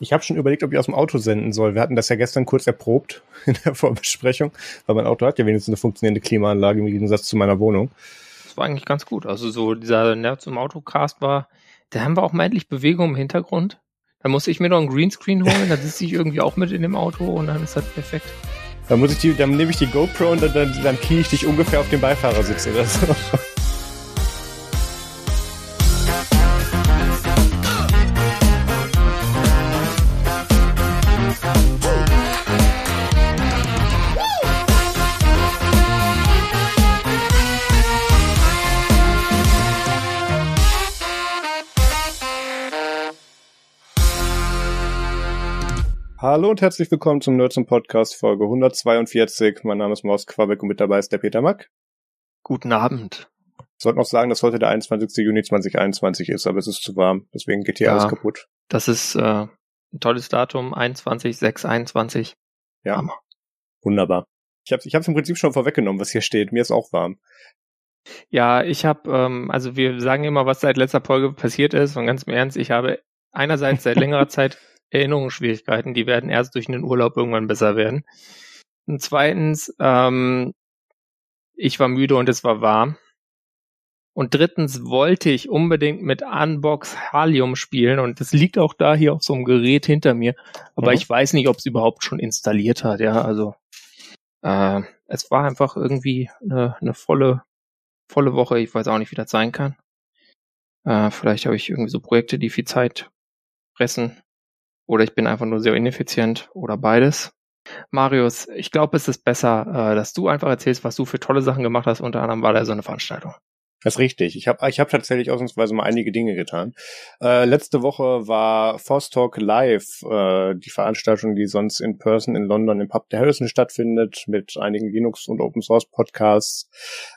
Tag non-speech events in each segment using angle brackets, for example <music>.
Ich habe schon überlegt, ob ich aus dem Auto senden soll. Wir hatten das ja gestern kurz erprobt <laughs> in der Vorbesprechung, weil mein Auto hat ja wenigstens eine funktionierende Klimaanlage im Gegensatz zu meiner Wohnung. Das war eigentlich ganz gut. Also so dieser Nerds im Autocast war, da haben wir auch mal endlich Bewegung im Hintergrund. Da muss ich mir noch einen Greenscreen holen, da sitze ich irgendwie auch mit in dem Auto und dann ist das perfekt. Dann muss ich die, dann nehme ich die GoPro und dann, dann, dann knie ich dich ungefähr auf den Beifahrersitz oder so. Hallo und herzlich willkommen zum Nerds Podcast Folge 142. Mein Name ist Maus Quabeck und mit dabei ist der Peter Mack. Guten Abend. Ich sollte noch sagen, dass heute der 21. Juni 2021 ist, aber es ist zu warm, deswegen geht hier ja, alles kaputt. Das ist äh, ein tolles Datum, 21, 6, 21. Ja, Hammer. wunderbar. Ich habe ich hab's im Prinzip schon vorweggenommen, was hier steht. Mir ist auch warm. Ja, ich habe, ähm, also wir sagen immer, was seit letzter Folge passiert ist und ganz im Ernst, ich habe einerseits seit längerer <laughs> Zeit Erinnerungsschwierigkeiten, die werden erst durch einen Urlaub irgendwann besser werden. Und zweitens, ähm, ich war müde und es war warm. Und drittens wollte ich unbedingt mit Unbox Halium spielen und das liegt auch da hier auf so einem Gerät hinter mir. Aber mhm. ich weiß nicht, ob es überhaupt schon installiert hat. Ja, also äh, es war einfach irgendwie eine, eine volle, volle Woche. Ich weiß auch nicht, wie das sein kann. Äh, vielleicht habe ich irgendwie so Projekte, die viel Zeit fressen oder ich bin einfach nur sehr ineffizient oder beides. Marius, ich glaube, es ist besser, äh, dass du einfach erzählst, was du für tolle Sachen gemacht hast. Unter anderem war da so eine Veranstaltung. Das ist richtig. Ich habe ich hab tatsächlich ausnahmsweise mal einige Dinge getan. Äh, letzte Woche war Force Talk Live, äh, die Veranstaltung, die sonst in Person in London im Pub der Harrison stattfindet, mit einigen Linux- und Open-Source-Podcasts,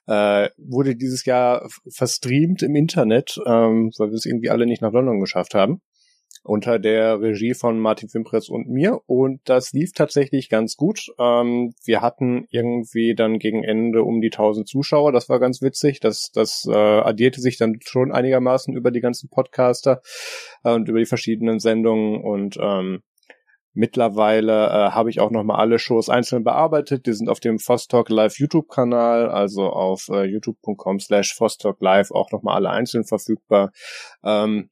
äh, wurde dieses Jahr verstreamt im Internet, ähm, weil wir es irgendwie alle nicht nach London geschafft haben unter der Regie von Martin Fimpress und mir und das lief tatsächlich ganz gut. Ähm, wir hatten irgendwie dann gegen Ende um die 1000 Zuschauer, das war ganz witzig, das, das äh, addierte sich dann schon einigermaßen über die ganzen Podcaster äh, und über die verschiedenen Sendungen und ähm, Mittlerweile äh, habe ich auch nochmal alle Shows einzeln bearbeitet. Die sind auf dem Fostalk Live YouTube-Kanal, also auf äh, youtube.com slash Fostalk Live auch nochmal alle einzeln verfügbar. Ähm,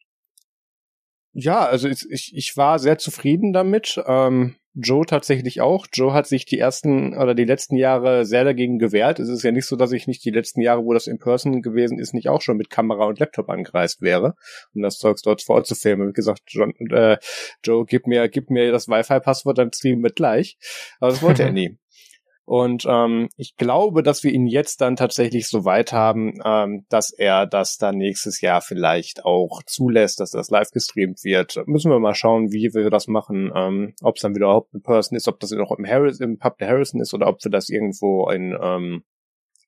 ja, also ich, ich war sehr zufrieden damit. Ähm, Joe tatsächlich auch. Joe hat sich die ersten oder die letzten Jahre sehr dagegen gewehrt. Es ist ja nicht so, dass ich nicht die letzten Jahre, wo das in Person gewesen ist, nicht auch schon mit Kamera und Laptop angereist wäre, um das Zeugs dort vor Ort zu filmen. Wie gesagt, John, äh, Joe, gib mir, gib mir das Wi-Fi-Passwort, dann streamen wir gleich. Aber das wollte er <laughs> nie. Und ähm, ich glaube, dass wir ihn jetzt dann tatsächlich so weit haben, ähm, dass er das dann nächstes Jahr vielleicht auch zulässt, dass das live gestreamt wird. Müssen wir mal schauen, wie wir das machen, ähm, ob es dann wieder überhaupt in Person ist, ob das noch im, Harris, im Pub der Harrison ist oder ob wir das irgendwo in ähm,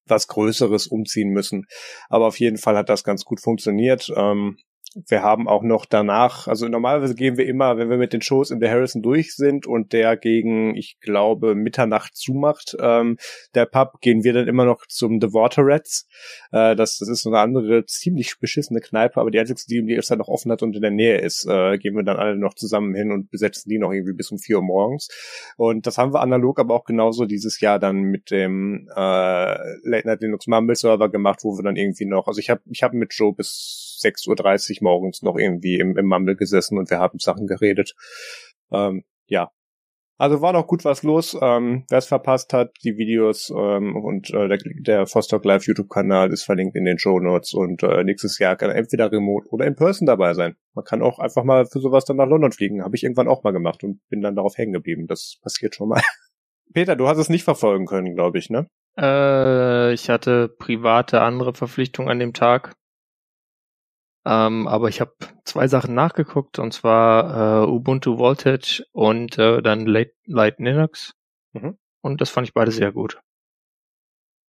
was Größeres umziehen müssen. Aber auf jeden Fall hat das ganz gut funktioniert. Ähm, wir haben auch noch danach, also normalerweise gehen wir immer, wenn wir mit den Shows in der Harrison durch sind und der gegen, ich glaube, Mitternacht zumacht, ähm, der Pub, gehen wir dann immer noch zum The Water Rats. Äh, das, das ist so eine andere, ziemlich beschissene Kneipe, aber die einzige, die, die es dann noch offen hat und in der Nähe ist, äh, gehen wir dann alle noch zusammen hin und besetzen die noch irgendwie bis um vier Uhr morgens. Und das haben wir analog aber auch genauso dieses Jahr dann mit dem äh, Late Night Linux Mumble Server gemacht, wo wir dann irgendwie noch, also ich habe ich hab mit Joe bis 6.30 Uhr morgens noch irgendwie im, im Mumble gesessen und wir haben Sachen geredet. Ähm, ja. Also war noch gut was los. Ähm, Wer es verpasst hat, die Videos ähm, und äh, der, der Vostok Live YouTube-Kanal ist verlinkt in den Show Notes und äh, nächstes Jahr kann entweder remote oder in person dabei sein. Man kann auch einfach mal für sowas dann nach London fliegen. Habe ich irgendwann auch mal gemacht und bin dann darauf hängen geblieben. Das passiert schon mal. <laughs> Peter, du hast es nicht verfolgen können, glaube ich, ne? Äh, ich hatte private andere Verpflichtungen an dem Tag. Ähm, aber ich habe zwei Sachen nachgeguckt, und zwar äh, Ubuntu Voltage und äh, dann Light, Light Linux. Mhm. Und das fand ich beide sehr gut.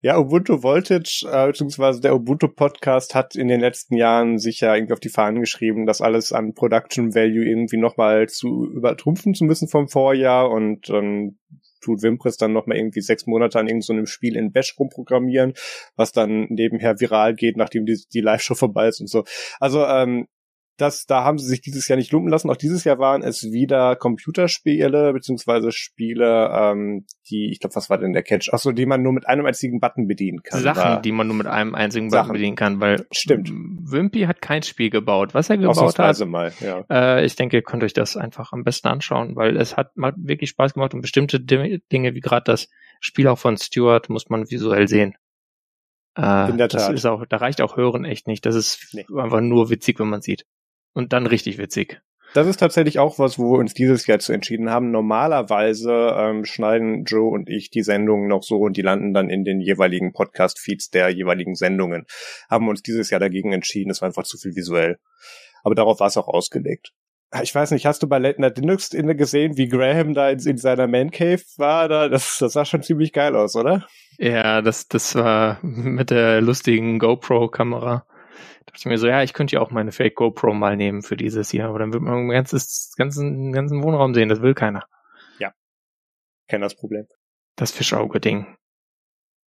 Ja, Ubuntu Voltage, äh, beziehungsweise der Ubuntu Podcast hat in den letzten Jahren sicher irgendwie auf die Fahnen geschrieben, das alles an Production Value irgendwie nochmal zu übertrumpfen zu müssen vom Vorjahr und ähm, tut Wimpress dann nochmal irgendwie sechs Monate an irgendeinem so Spiel in Bash rumprogrammieren, was dann nebenher viral geht, nachdem die, die Live-Show vorbei ist und so. Also, ähm, das, da haben sie sich dieses Jahr nicht lumpen lassen. Auch dieses Jahr waren es wieder Computerspiele, beziehungsweise Spiele, ähm, die, ich glaube, was war denn der Catch? Achso, die man nur mit einem einzigen Button bedienen kann. Sachen, da, die man nur mit einem einzigen Button bedienen kann, weil Stimmt. Wimpy hat kein Spiel gebaut. Was er gebaut hat, mal, ja. äh, ich denke, ihr könnt euch das einfach am besten anschauen, weil es hat mal wirklich Spaß gemacht und bestimmte Dinge, wie gerade das Spiel auch von Stuart, muss man visuell sehen. Äh, In der Tat. Das ist auch, da reicht auch Hören echt nicht. Das ist nee. einfach nur witzig, wenn man sieht. Und dann richtig witzig. Das ist tatsächlich auch was, wo wir uns dieses Jahr zu entschieden haben. Normalerweise ähm, schneiden Joe und ich die Sendungen noch so und die landen dann in den jeweiligen Podcast-Feeds der jeweiligen Sendungen. Haben uns dieses Jahr dagegen entschieden. Es war einfach zu viel visuell. Aber darauf war es auch ausgelegt. Ich weiß nicht, hast du bei Late Night Linux gesehen, wie Graham da in, in seiner Man Cave war? Da? Das, das sah schon ziemlich geil aus, oder? Ja, das, das war mit der lustigen GoPro-Kamera. Da dachte ich mir so, ja, ich könnte ja auch meine Fake GoPro mal nehmen für dieses hier, aber dann wird man den ganzes, ganzen, ganzen Wohnraum sehen, das will keiner. Ja. Kenn das Problem. Das Fischauge-Ding.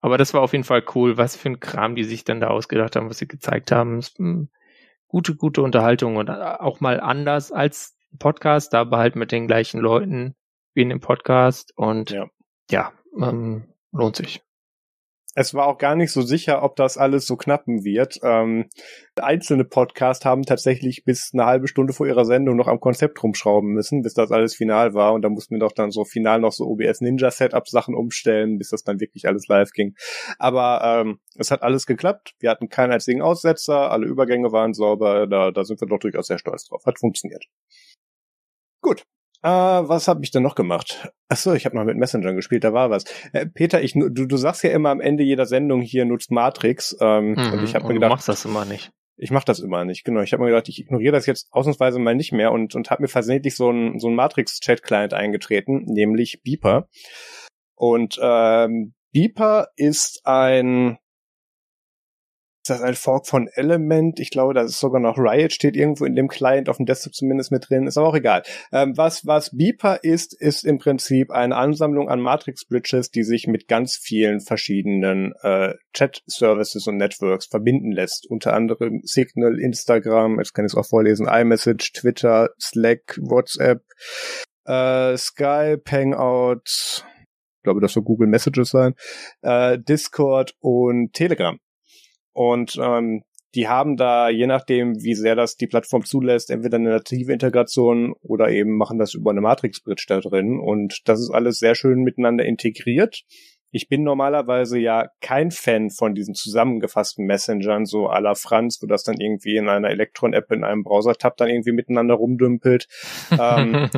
Aber das war auf jeden Fall cool, was für ein Kram die sich dann da ausgedacht haben, was sie gezeigt haben. Hm, gute, gute Unterhaltung und auch mal anders als Podcast, aber halt mit den gleichen Leuten wie in dem Podcast und ja, ja ähm, lohnt sich es war auch gar nicht so sicher, ob das alles so knappen wird. Ähm, einzelne Podcasts haben tatsächlich bis eine halbe Stunde vor ihrer Sendung noch am Konzept rumschrauben müssen, bis das alles final war. Und da mussten wir doch dann so final noch so OBS Ninja Setup Sachen umstellen, bis das dann wirklich alles live ging. Aber ähm, es hat alles geklappt. Wir hatten keinen einzigen Aussetzer, alle Übergänge waren sauber. Da, da sind wir doch durchaus sehr stolz drauf. Hat funktioniert. Gut, äh, was habe ich denn noch gemacht? Ach so, ich habe mal mit Messenger gespielt, da war was. Äh, Peter, ich, du, du sagst ja immer am Ende jeder Sendung hier nutzt Matrix. Ähm, mhm, und ich habe mir gedacht, du machst das immer nicht. Ich mache das immer nicht, genau. Ich habe mir gedacht, ich ignoriere das jetzt ausnahmsweise mal nicht mehr und, und habe mir versehentlich so ein, so ein Matrix-Chat-Client eingetreten, nämlich Beeper. Und ähm, Beeper ist ein ist das ein Fork von Element? Ich glaube, das ist sogar noch Riot, steht irgendwo in dem Client, auf dem Desktop zumindest mit drin, ist aber auch egal. Ähm, was, was Beeper ist, ist im Prinzip eine Ansammlung an Matrix-Bridges, die sich mit ganz vielen verschiedenen äh, Chat-Services und Networks verbinden lässt. Unter anderem Signal, Instagram, jetzt kann ich es auch vorlesen, iMessage, Twitter, Slack, WhatsApp, äh, Skype, Hangouts, ich glaube, das soll Google Messages sein, äh, Discord und Telegram. Und ähm, die haben da, je nachdem, wie sehr das die Plattform zulässt, entweder eine native Integration oder eben machen das über eine Matrix-Bridge da drin. Und das ist alles sehr schön miteinander integriert. Ich bin normalerweise ja kein Fan von diesen zusammengefassten Messengern, so à la Franz, wo das dann irgendwie in einer Elektron-App in einem Browser-Tab dann irgendwie miteinander rumdümpelt. <laughs> ähm,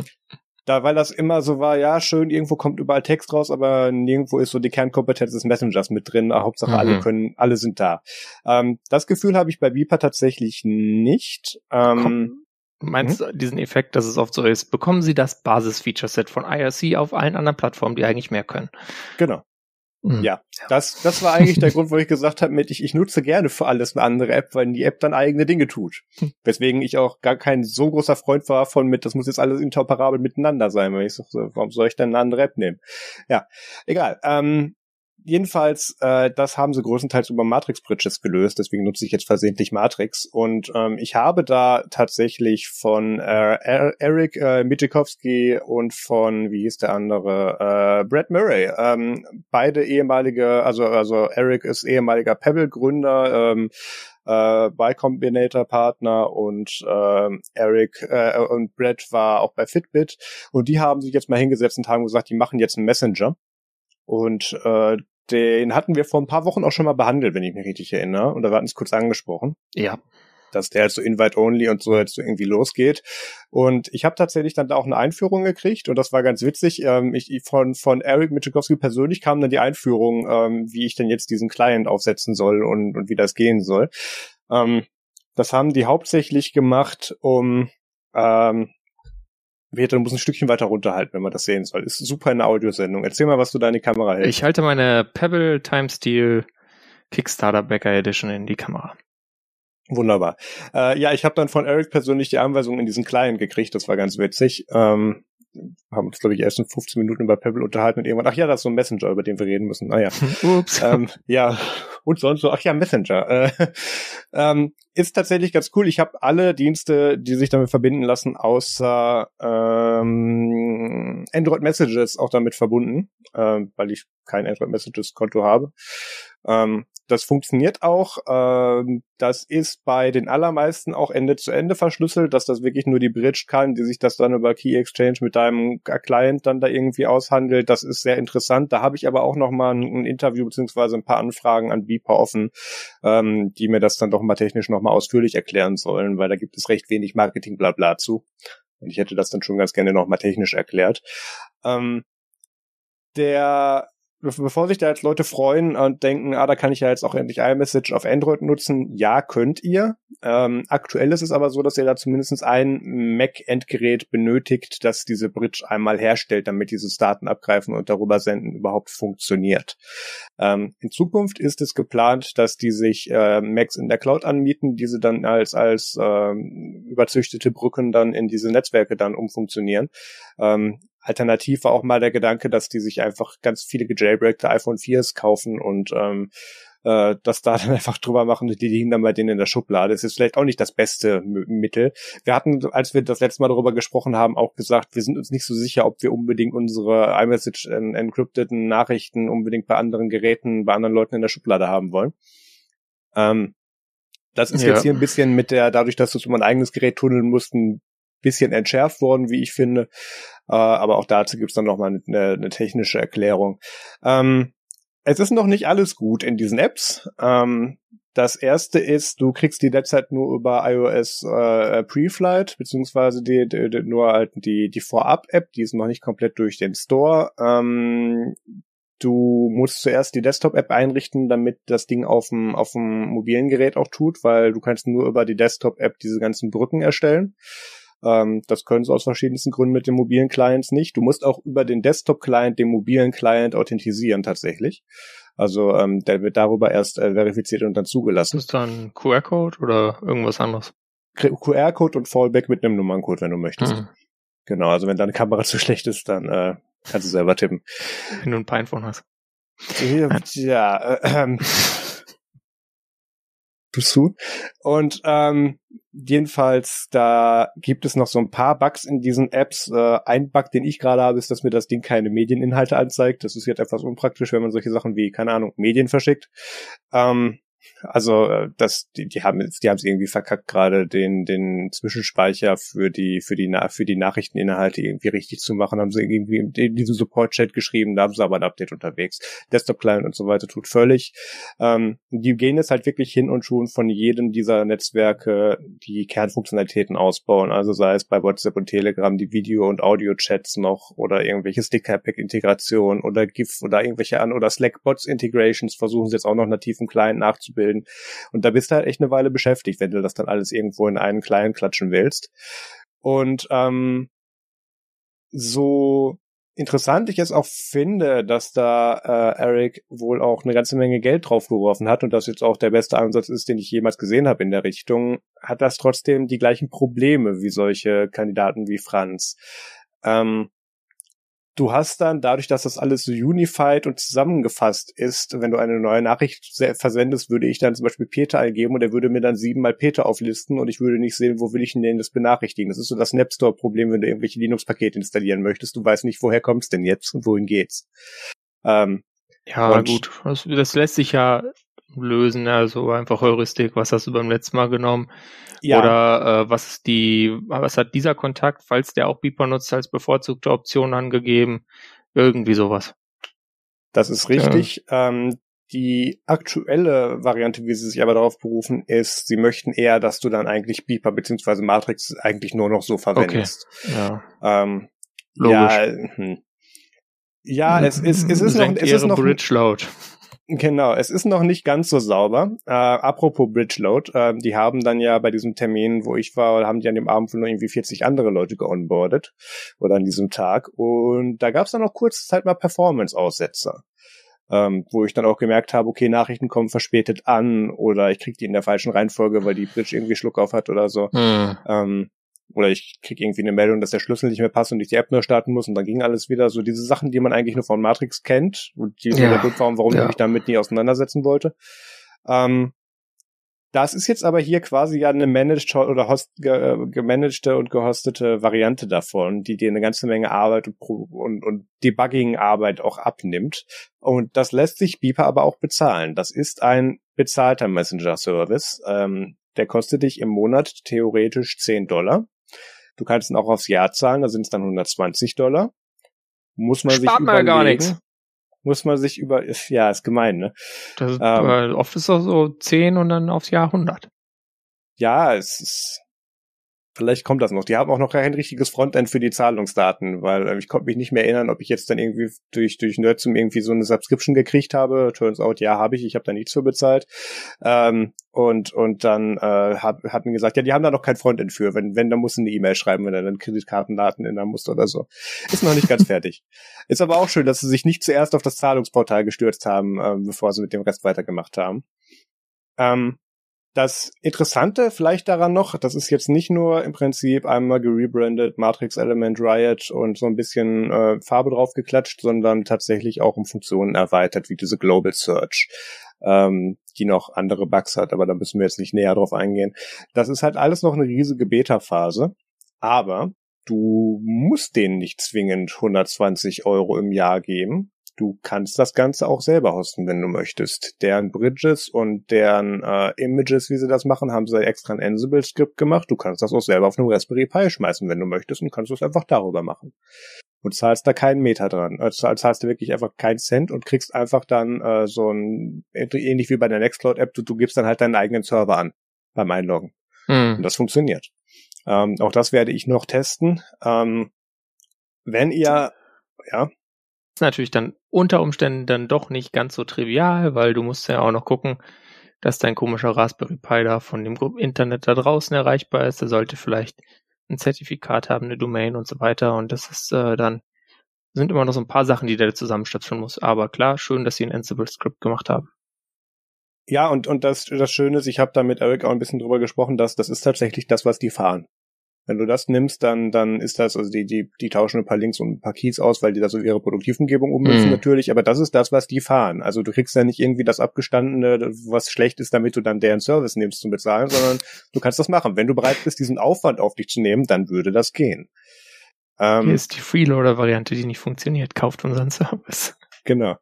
da, weil das immer so war, ja, schön, irgendwo kommt überall Text raus, aber nirgendwo ist so die Kernkompetenz des Messengers mit drin. Hauptsache mhm. alle können, alle sind da. Ähm, das Gefühl habe ich bei Beeper tatsächlich nicht. Ähm, Meinst du diesen Effekt, dass es oft so ist? Bekommen Sie das Basis-Feature-Set von IRC auf allen anderen Plattformen, die eigentlich mehr können? Genau. Mhm. Ja, das, das war eigentlich der Grund, wo ich gesagt habe, mit ich, ich nutze gerne für alles eine andere App, weil die App dann eigene Dinge tut. Hm. Weswegen ich auch gar kein so großer Freund war von mit, das muss jetzt alles interoperabel miteinander sein, weil ich so, warum soll ich denn eine andere App nehmen? Ja, egal. Ähm, jedenfalls, äh, das haben sie größtenteils über Matrix Bridges gelöst, deswegen nutze ich jetzt versehentlich Matrix. Und ähm, ich habe da tatsächlich von äh, Eric äh, Mitikowski und von, wie hieß der andere, äh, Brad Murray, ähm, beide ehemalige, also, also Eric ist ehemaliger Pebble-Gründer, ähm, äh, bei Combinator Partner und äh, Eric äh, und Brad war auch bei Fitbit. Und die haben sich jetzt mal hingesetzt und haben gesagt, die machen jetzt einen Messenger. Und äh, den hatten wir vor ein paar Wochen auch schon mal behandelt, wenn ich mich richtig erinnere. Und da hatten es kurz angesprochen. Ja. Dass der halt so Invite-Only und so jetzt so irgendwie losgeht. Und ich habe tatsächlich dann da auch eine Einführung gekriegt und das war ganz witzig. Ähm, ich, von, von Eric Michikowski persönlich kam dann die Einführung, ähm, wie ich denn jetzt diesen Client aufsetzen soll und, und wie das gehen soll. Ähm, das haben die hauptsächlich gemacht, um ähm, Peter, du musst ein Stückchen weiter runterhalten, wenn man das sehen soll. Ist super in der Audiosendung. Erzähl mal, was du da in die Kamera hältst. Ich halte meine Pebble Time Steel Kickstarter Backer Edition in die Kamera. Wunderbar. Äh, ja, ich habe dann von Eric persönlich die Anweisung in diesen Client gekriegt. Das war ganz witzig. Ähm, haben uns, glaube ich, erst in 15 Minuten über Pebble unterhalten und irgendwann, ach ja, das ist so ein Messenger, über den wir reden müssen. Naja. <laughs> Ups. Ähm, ja, und sonst so, ach ja, Messenger. Äh, <laughs> ähm, ist tatsächlich ganz cool. Ich habe alle Dienste, die sich damit verbinden lassen, außer ähm, Android Messages auch damit verbunden, ähm, weil ich kein Android Messages Konto habe. Ähm, das funktioniert auch. Ähm, das ist bei den allermeisten auch Ende zu Ende verschlüsselt, dass das wirklich nur die Bridge kann, die sich das dann über Key Exchange mit deinem Client dann da irgendwie aushandelt. Das ist sehr interessant. Da habe ich aber auch noch mal ein, ein Interview beziehungsweise ein paar Anfragen an Beeper offen, ähm, die mir das dann doch mal technisch noch mal ausführlich erklären sollen, weil da gibt es recht wenig Marketing-Blabla zu. Und ich hätte das dann schon ganz gerne noch mal technisch erklärt. Ähm, der bevor sich da jetzt Leute freuen und denken, ah, da kann ich ja jetzt auch endlich iMessage auf Android nutzen, ja, könnt ihr. Ähm, aktuell ist es aber so, dass ihr da zumindest ein Mac-Endgerät benötigt, das diese Bridge einmal herstellt, damit dieses Daten abgreifen und darüber senden überhaupt funktioniert. Ähm, in Zukunft ist es geplant, dass die sich äh, Macs in der Cloud anmieten, diese dann als, als ähm, überzüchtete Brücken dann in diese Netzwerke dann umfunktionieren. Ähm, Alternativ war auch mal der Gedanke, dass die sich einfach ganz viele gejailbreakte iPhone 4s kaufen und ähm, äh, das da <laughs> dann einfach drüber machen die liegen dann bei denen in der Schublade. Das ist vielleicht auch nicht das beste Mittel. Wir hatten, als wir das letzte Mal darüber gesprochen haben, auch gesagt, wir sind uns nicht so sicher, ob wir unbedingt unsere iMessage encrypteten Nachrichten unbedingt bei anderen Geräten, bei anderen Leuten in der Schublade haben wollen. Ähm, das ist ja. jetzt hier ein bisschen mit der, dadurch, dass du es um ein eigenes Gerät tunneln musst, ein bisschen entschärft worden, wie ich finde. Äh, aber auch dazu gibt's dann nochmal eine, eine technische Erklärung. Ähm, es ist noch nicht alles gut in diesen Apps. Ähm, das erste ist, du kriegst die derzeit nur über iOS äh, Pre-Flight, beziehungsweise die, die, die, nur halt die, die Vorab-App, die ist noch nicht komplett durch den Store. Ähm, du musst zuerst die Desktop-App einrichten, damit das Ding auf dem, auf dem mobilen Gerät auch tut, weil du kannst nur über die Desktop-App diese ganzen Brücken erstellen. Ähm, das können sie aus verschiedensten Gründen mit den mobilen Clients nicht. Du musst auch über den Desktop-Client den mobilen Client authentisieren tatsächlich. Also ähm, der wird darüber erst äh, verifiziert und dann zugelassen. Ist das dann QR-Code oder irgendwas anderes? QR-Code und Fallback mit einem Nummerncode, wenn du möchtest. Mhm. Genau, also wenn deine Kamera <laughs> zu schlecht ist, dann äh, kannst du selber tippen. Wenn du ein Pinephone hast. Ja, ja äh, <laughs> <laughs> zu. Und ähm, jedenfalls, da gibt es noch so ein paar Bugs in diesen Apps. Äh, ein Bug, den ich gerade habe, ist, dass mir das Ding keine Medieninhalte anzeigt. Das ist jetzt etwas unpraktisch, wenn man solche Sachen wie, keine Ahnung, Medien verschickt. Ähm, also äh, das, die, die haben die haben es irgendwie verkackt, gerade den den Zwischenspeicher für die für die für die Nachrichteninhalte irgendwie richtig zu machen. Haben sie irgendwie in diesem Support-Chat geschrieben, da haben sie aber ein Update unterwegs. Desktop-Client und so weiter tut völlig. Ähm, die gehen jetzt halt wirklich hin und schon von jedem dieser Netzwerke die Kernfunktionalitäten ausbauen. Also sei es bei WhatsApp und Telegram die Video- und Audio-Chats noch oder irgendwelche Sticker-Pack-Integration oder GIF oder irgendwelche an oder Slack-Bots-Integrations versuchen sie jetzt auch noch nativ im Client nachzubilden bilden. Und da bist du halt echt eine Weile beschäftigt, wenn du das dann alles irgendwo in einen kleinen klatschen willst. Und ähm, so interessant ich es auch finde, dass da äh, Eric wohl auch eine ganze Menge Geld draufgeworfen hat und das jetzt auch der beste Ansatz ist, den ich jemals gesehen habe in der Richtung, hat das trotzdem die gleichen Probleme wie solche Kandidaten wie Franz. Ähm, du hast dann, dadurch, dass das alles so unified und zusammengefasst ist, wenn du eine neue Nachricht versendest, würde ich dann zum Beispiel Peter eingeben und er würde mir dann siebenmal Peter auflisten und ich würde nicht sehen, wo will ich denn das benachrichtigen. Das ist so das Snapstore-Problem, wenn du irgendwelche Linux-Pakete installieren möchtest. Du weißt nicht, woher kommst denn jetzt und wohin geht's. Ähm, ja, gut. Das, das lässt sich ja lösen, also einfach Heuristik, was hast du beim letzten Mal genommen? Ja. Oder äh, was ist die, was hat dieser Kontakt, falls der auch Beeper nutzt, als bevorzugte Option angegeben? Irgendwie sowas. Das ist richtig. Ja. Ähm, die aktuelle Variante, wie sie sich aber darauf berufen, ist, sie möchten eher, dass du dann eigentlich Beeper bzw. Matrix eigentlich nur noch so verwendest. Okay. Ja. Ähm, Logisch. Ja, hm. ja, es ist, es ist noch, es ist noch, Bridge laut. Genau, es ist noch nicht ganz so sauber. Äh, apropos Bridgeload, äh, die haben dann ja bei diesem Termin, wo ich war, haben die an dem Abend nur irgendwie 40 andere Leute geonboardet oder an diesem Tag und da gab es dann noch kurze Zeit mal Performance-Aussetzer. Ähm, wo ich dann auch gemerkt habe, okay, Nachrichten kommen verspätet an oder ich krieg die in der falschen Reihenfolge, weil die Bridge irgendwie Schluck auf hat oder so. Mhm. Ähm, Oder ich krieg irgendwie eine Meldung, dass der Schlüssel nicht mehr passt und ich die App neu starten muss und dann ging alles wieder. So diese Sachen, die man eigentlich nur von Matrix kennt und die ja. der Grund warum, warum ja. ich mich damit nie auseinandersetzen wollte. Ähm, das ist jetzt aber hier quasi ja eine managed oder host, ge, gemanagte und gehostete Variante davon, die dir eine ganze Menge Arbeit und, und, und Debugging-Arbeit auch abnimmt. Und das lässt sich Beeper aber auch bezahlen. Das ist ein bezahlter Messenger-Service. Ähm, der kostet dich im Monat theoretisch 10 Dollar. Du kannst ihn auch aufs Jahr zahlen, da sind es dann 120 Dollar. Muss man Spart sich überlegen. gar nichts muss man sich über, ja, ist gemein, ne? Das ist, ähm, oft ist das so 10 und dann aufs Jahr 100. Ja, es ist, Vielleicht kommt das noch. Die haben auch noch kein richtiges Frontend für die Zahlungsdaten, weil äh, ich konnte mich nicht mehr erinnern, ob ich jetzt dann irgendwie durch durch Nerdsum irgendwie so eine Subscription gekriegt habe. Turns out, ja, habe ich. Ich habe da nichts für bezahlt. Ähm, und und dann äh, hab, hat mir gesagt, ja, die haben da noch kein Frontend für. Wenn wenn, dann musst du eine E-Mail schreiben, wenn du dann Kreditkartendaten ändern musst oder so. Ist noch nicht ganz <laughs> fertig. Ist aber auch schön, dass sie sich nicht zuerst auf das Zahlungsportal gestürzt haben, äh, bevor sie mit dem Rest weitergemacht haben. Ähm, das Interessante vielleicht daran noch, das ist jetzt nicht nur im Prinzip einmal gerebrandet, Matrix Element Riot und so ein bisschen äh, Farbe drauf geklatscht, sondern tatsächlich auch um Funktionen erweitert, wie diese Global Search, ähm, die noch andere Bugs hat, aber da müssen wir jetzt nicht näher drauf eingehen. Das ist halt alles noch eine riesige Beta-Phase, aber du musst denen nicht zwingend 120 Euro im Jahr geben, Du kannst das Ganze auch selber hosten, wenn du möchtest. Deren Bridges und deren äh, Images, wie sie das machen, haben sie extra ein Ansible-Skript gemacht. Du kannst das auch selber auf einem Raspberry Pi schmeißen, wenn du möchtest, und kannst es einfach darüber machen. Und zahlst da keinen Meter dran. Also zahlst du wirklich einfach keinen Cent und kriegst einfach dann äh, so ein, ähnlich wie bei der Nextcloud-App, du, du gibst dann halt deinen eigenen Server an beim Einloggen. Hm. Und das funktioniert. Ähm, auch das werde ich noch testen. Ähm, wenn ihr, ja. ist natürlich dann unter Umständen dann doch nicht ganz so trivial, weil du musst ja auch noch gucken, dass dein komischer Raspberry Pi da von dem Internet da draußen erreichbar ist. Der sollte vielleicht ein Zertifikat haben, eine Domain und so weiter. Und das ist äh, dann sind immer noch so ein paar Sachen, die der zusammenstöpseln muss. Aber klar, schön, dass sie ein Ansible-Skript gemacht haben. Ja, und, und das, das Schöne ist, ich habe da mit Eric auch ein bisschen drüber gesprochen, dass das ist tatsächlich das, was die fahren. Wenn du das nimmst, dann, dann ist das, also die, die, die tauschen ein paar Links und ein paar Keys aus, weil die da so ihre Produktivumgebung ummünzen mhm. natürlich, aber das ist das, was die fahren. Also du kriegst ja nicht irgendwie das abgestandene, was schlecht ist, damit du dann deren Service nimmst zum Bezahlen, sondern du kannst das machen. Wenn du bereit bist, diesen Aufwand auf dich zu nehmen, dann würde das gehen. Ähm, Hier ist die Freeloader-Variante, die nicht funktioniert. Kauft unseren Service. Genau.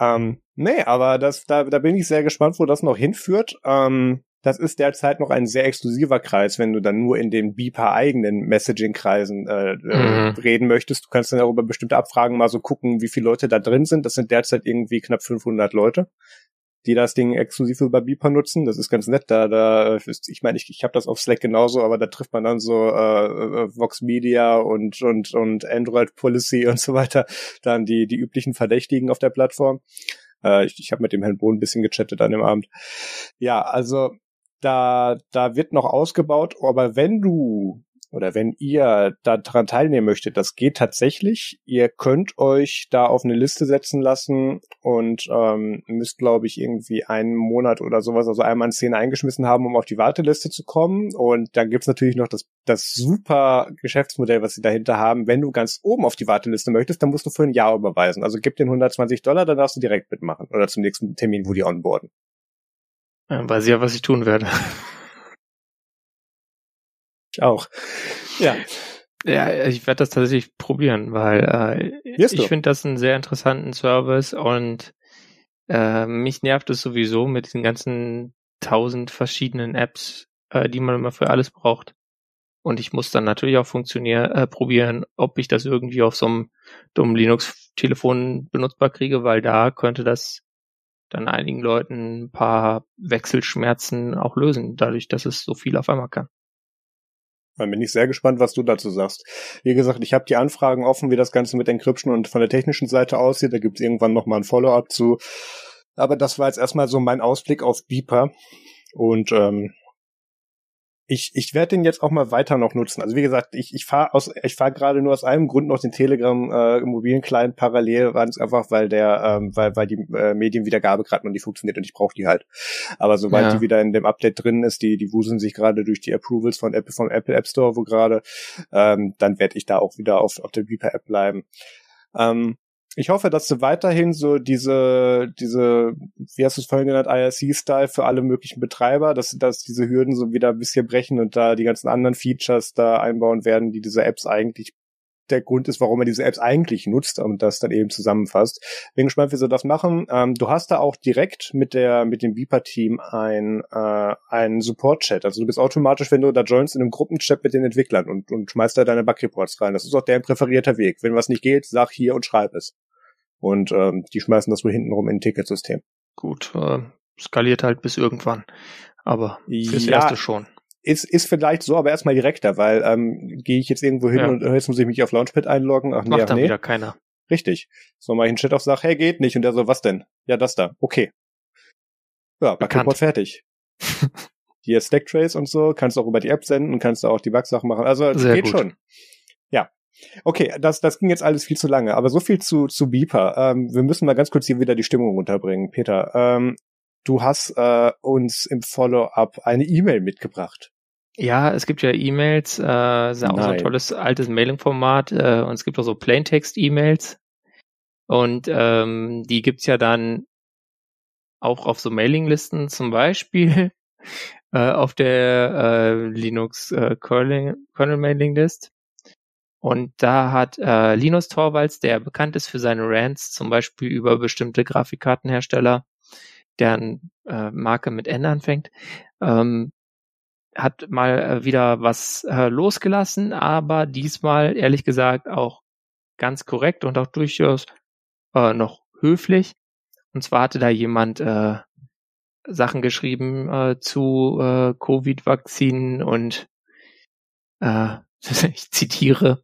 Ähm, nee, aber das, da, da bin ich sehr gespannt, wo das noch hinführt. Ähm, das ist derzeit noch ein sehr exklusiver Kreis, wenn du dann nur in den Beeper eigenen Messaging-Kreisen äh, äh, mhm. reden möchtest. Du kannst dann darüber bestimmte Abfragen mal so gucken, wie viele Leute da drin sind. Das sind derzeit irgendwie knapp 500 Leute, die das Ding exklusiv über Beeper nutzen. Das ist ganz nett. Da, da, ich meine, ich, ich habe das auf Slack genauso, aber da trifft man dann so äh, äh, Vox Media und und und Android Policy und so weiter, dann die die üblichen Verdächtigen auf der Plattform. Äh, ich ich habe mit dem Herrn Bohn ein bisschen gechattet an dem Abend. Ja, also da, da wird noch ausgebaut, aber wenn du oder wenn ihr daran teilnehmen möchtet, das geht tatsächlich. Ihr könnt euch da auf eine Liste setzen lassen und ähm, müsst, glaube ich, irgendwie einen Monat oder sowas, also einmal in Szene eingeschmissen haben, um auf die Warteliste zu kommen. Und dann gibt's natürlich noch das, das super Geschäftsmodell, was sie dahinter haben. Wenn du ganz oben auf die Warteliste möchtest, dann musst du für ein Jahr überweisen. Also gib den 120 Dollar, dann darfst du direkt mitmachen oder zum nächsten Termin, wo die onboarden. Ja, weiß ich ja, was ich tun werde. Ich auch. Ja. Ja, ich werde das tatsächlich probieren, weil äh, ich finde das einen sehr interessanten Service und äh, mich nervt es sowieso mit diesen ganzen tausend verschiedenen Apps, äh, die man immer für alles braucht. Und ich muss dann natürlich auch funktionieren, äh, probieren, ob ich das irgendwie auf so einem dummen Linux-Telefon benutzbar kriege, weil da könnte das dann einigen Leuten ein paar Wechselschmerzen auch lösen, dadurch, dass es so viel auf einmal kann. Dann bin ich sehr gespannt, was du dazu sagst. Wie gesagt, ich habe die Anfragen offen, wie das Ganze mit Encryption und von der technischen Seite aussieht. Da gibt es irgendwann nochmal ein Follow-up zu. Aber das war jetzt erstmal so mein Ausblick auf Beeper. Und ähm, ich, ich werde den jetzt auch mal weiter noch nutzen. Also wie gesagt, ich, ich fahre aus, ich fahre gerade nur aus einem Grund noch den Telegram äh, mobilen Client parallel, es einfach, weil der, ähm, weil, weil die äh, Medienwiedergabe gerade noch nicht funktioniert und ich brauche die halt. Aber sobald ja. die wieder in dem Update drin ist, die, die wuseln sich gerade durch die Approvals von Apple, vom Apple App Store, wo gerade, ähm, dann werde ich da auch wieder auf, auf der Beeper App bleiben. Ähm, ich hoffe, dass du weiterhin so diese, diese, wie hast du es vorhin genannt, IRC-Style für alle möglichen Betreiber, dass, dass diese Hürden so wieder ein bisschen brechen und da die ganzen anderen Features da einbauen werden, die diese Apps eigentlich der Grund ist, warum er diese Apps eigentlich nutzt und das dann eben zusammenfasst. Bin gespannt, wie sie das machen. Ähm, du hast da auch direkt mit der mit dem Beeper-Team ein äh, einen Support-Chat. Also du bist automatisch, wenn du da joinst, in einem Gruppenchat mit den Entwicklern und, und schmeißt da deine Bug-Reports rein. Das ist auch deren präferierter Weg. Wenn was nicht geht, sag hier und schreib es. Und ähm, die schmeißen das so hintenrum in ein Ticketsystem. Gut, äh, skaliert halt bis irgendwann. Aber fürs ja, erste schon. Ist, ist vielleicht so, aber erstmal direkter, weil ähm, gehe ich jetzt irgendwo hin ja. und jetzt muss ich mich auf Launchpad einloggen. Ach, nee, Macht ach, dann nee. wieder keiner. Richtig. So mal ich einen Chat auf sag, hey, geht nicht. Und der so, was denn? Ja, das da. Okay. Ja, Backreport fertig. <laughs> Hier Stacktrace und so, kannst du auch über die App senden, kannst du auch die Bug-Sachen machen. Also das geht gut. schon. Okay, das, das ging jetzt alles viel zu lange, aber so viel zu, zu Beeper. Ähm, wir müssen mal ganz kurz hier wieder die Stimmung runterbringen. Peter, ähm, du hast äh, uns im Follow-up eine E-Mail mitgebracht. Ja, es gibt ja E-Mails, äh, ist ja auch so ein tolles altes Mailing-Format äh, und es gibt auch so Plaintext-E-Mails und ähm, die gibt's ja dann auch auf so Mailinglisten zum Beispiel <laughs> äh, auf der äh, Linux äh, Kernel, Kernel Mailing List und da hat äh, Linus Torvalds, der bekannt ist für seine Rants, zum Beispiel über bestimmte Grafikkartenhersteller, deren äh, Marke mit N anfängt, ähm, hat mal äh, wieder was äh, losgelassen, aber diesmal ehrlich gesagt auch ganz korrekt und auch durchaus äh, noch höflich. Und zwar hatte da jemand äh, Sachen geschrieben äh, zu äh, Covid-Vakzinen und äh, <laughs> ich zitiere,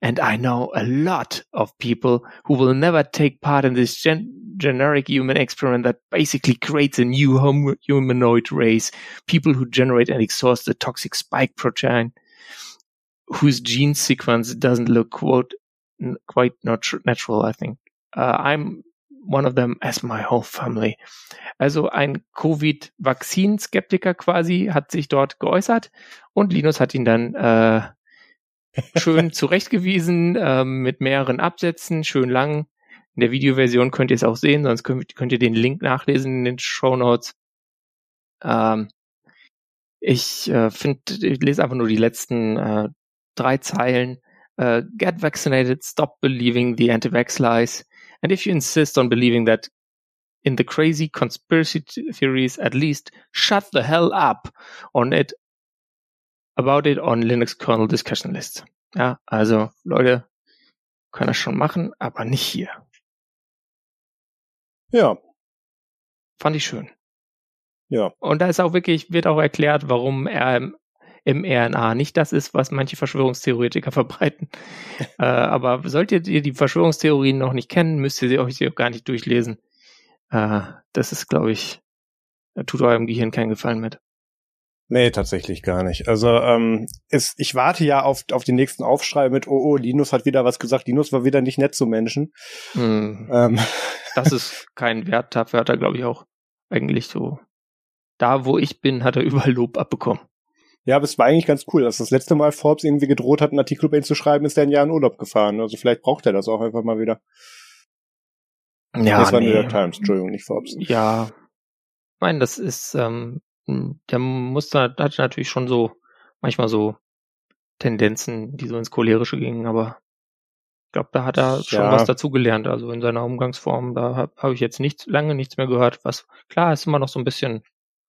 and I know a lot of people who will never take part in this gen generic human experiment that basically creates a new hum humanoid race, people who generate and exhaust the toxic spike protein, whose gene sequence doesn't look quote, quite natural, I think. Uh, I'm one of them as my whole family. Also ein Covid-Vakzin-Skeptiker quasi hat sich dort geäußert und Linus hat ihn dann äh, schön zurechtgewiesen, ähm, mit mehreren Absätzen, schön lang. In der Videoversion könnt ihr es auch sehen, sonst könnt, könnt ihr den Link nachlesen in den Show Notes. Ähm, ich äh, finde, ich lese einfach nur die letzten äh, drei Zeilen. Uh, get vaccinated, stop believing the anti-vax lies. And if you insist on believing that in the crazy conspiracy theories, at least shut the hell up on it about it on Linux Kernel Discussion List. Ja, also Leute können das schon machen, aber nicht hier. Ja. Fand ich schön. Ja. Und da ist auch wirklich, wird auch erklärt, warum er im RNA nicht das ist, was manche Verschwörungstheoretiker <laughs> verbreiten. äh, aber solltet ihr die Verschwörungstheorien noch nicht kennen, müsst ihr sie euch auch gar nicht durchlesen. Äh, das ist, glaube ich, tut eurem Gehirn keinen Gefallen mit. Nee, tatsächlich gar nicht. Also ähm, ist, ich warte ja auf, auf den nächsten Aufschrei mit, oh, oh, Linus hat wieder was gesagt, Linus war wieder nicht nett zu Menschen. Hm. Ähm. Das ist kein Wert, dafür hat er, glaube ich, auch eigentlich so, da wo ich bin, hat er überall Lob abbekommen. Ja, aber es war eigentlich ganz cool, dass das letzte Mal Forbes irgendwie gedroht hat, einen Artikel über ihn zu schreiben, ist er ein Jahr in Urlaub gefahren. Also vielleicht braucht er das auch einfach mal wieder. Ja, das war nee. New York Times, Entschuldigung, nicht Forbes. Ja, ich meine, das ist, ähm, hm, der muss da, hat natürlich schon so, manchmal so Tendenzen, die so ins Cholerische gingen, aber ich glaube, da hat er schon ja. was dazugelernt. Also in seiner Umgangsform, da habe hab ich jetzt nichts, lange nichts mehr gehört. Was klar ist immer noch so ein bisschen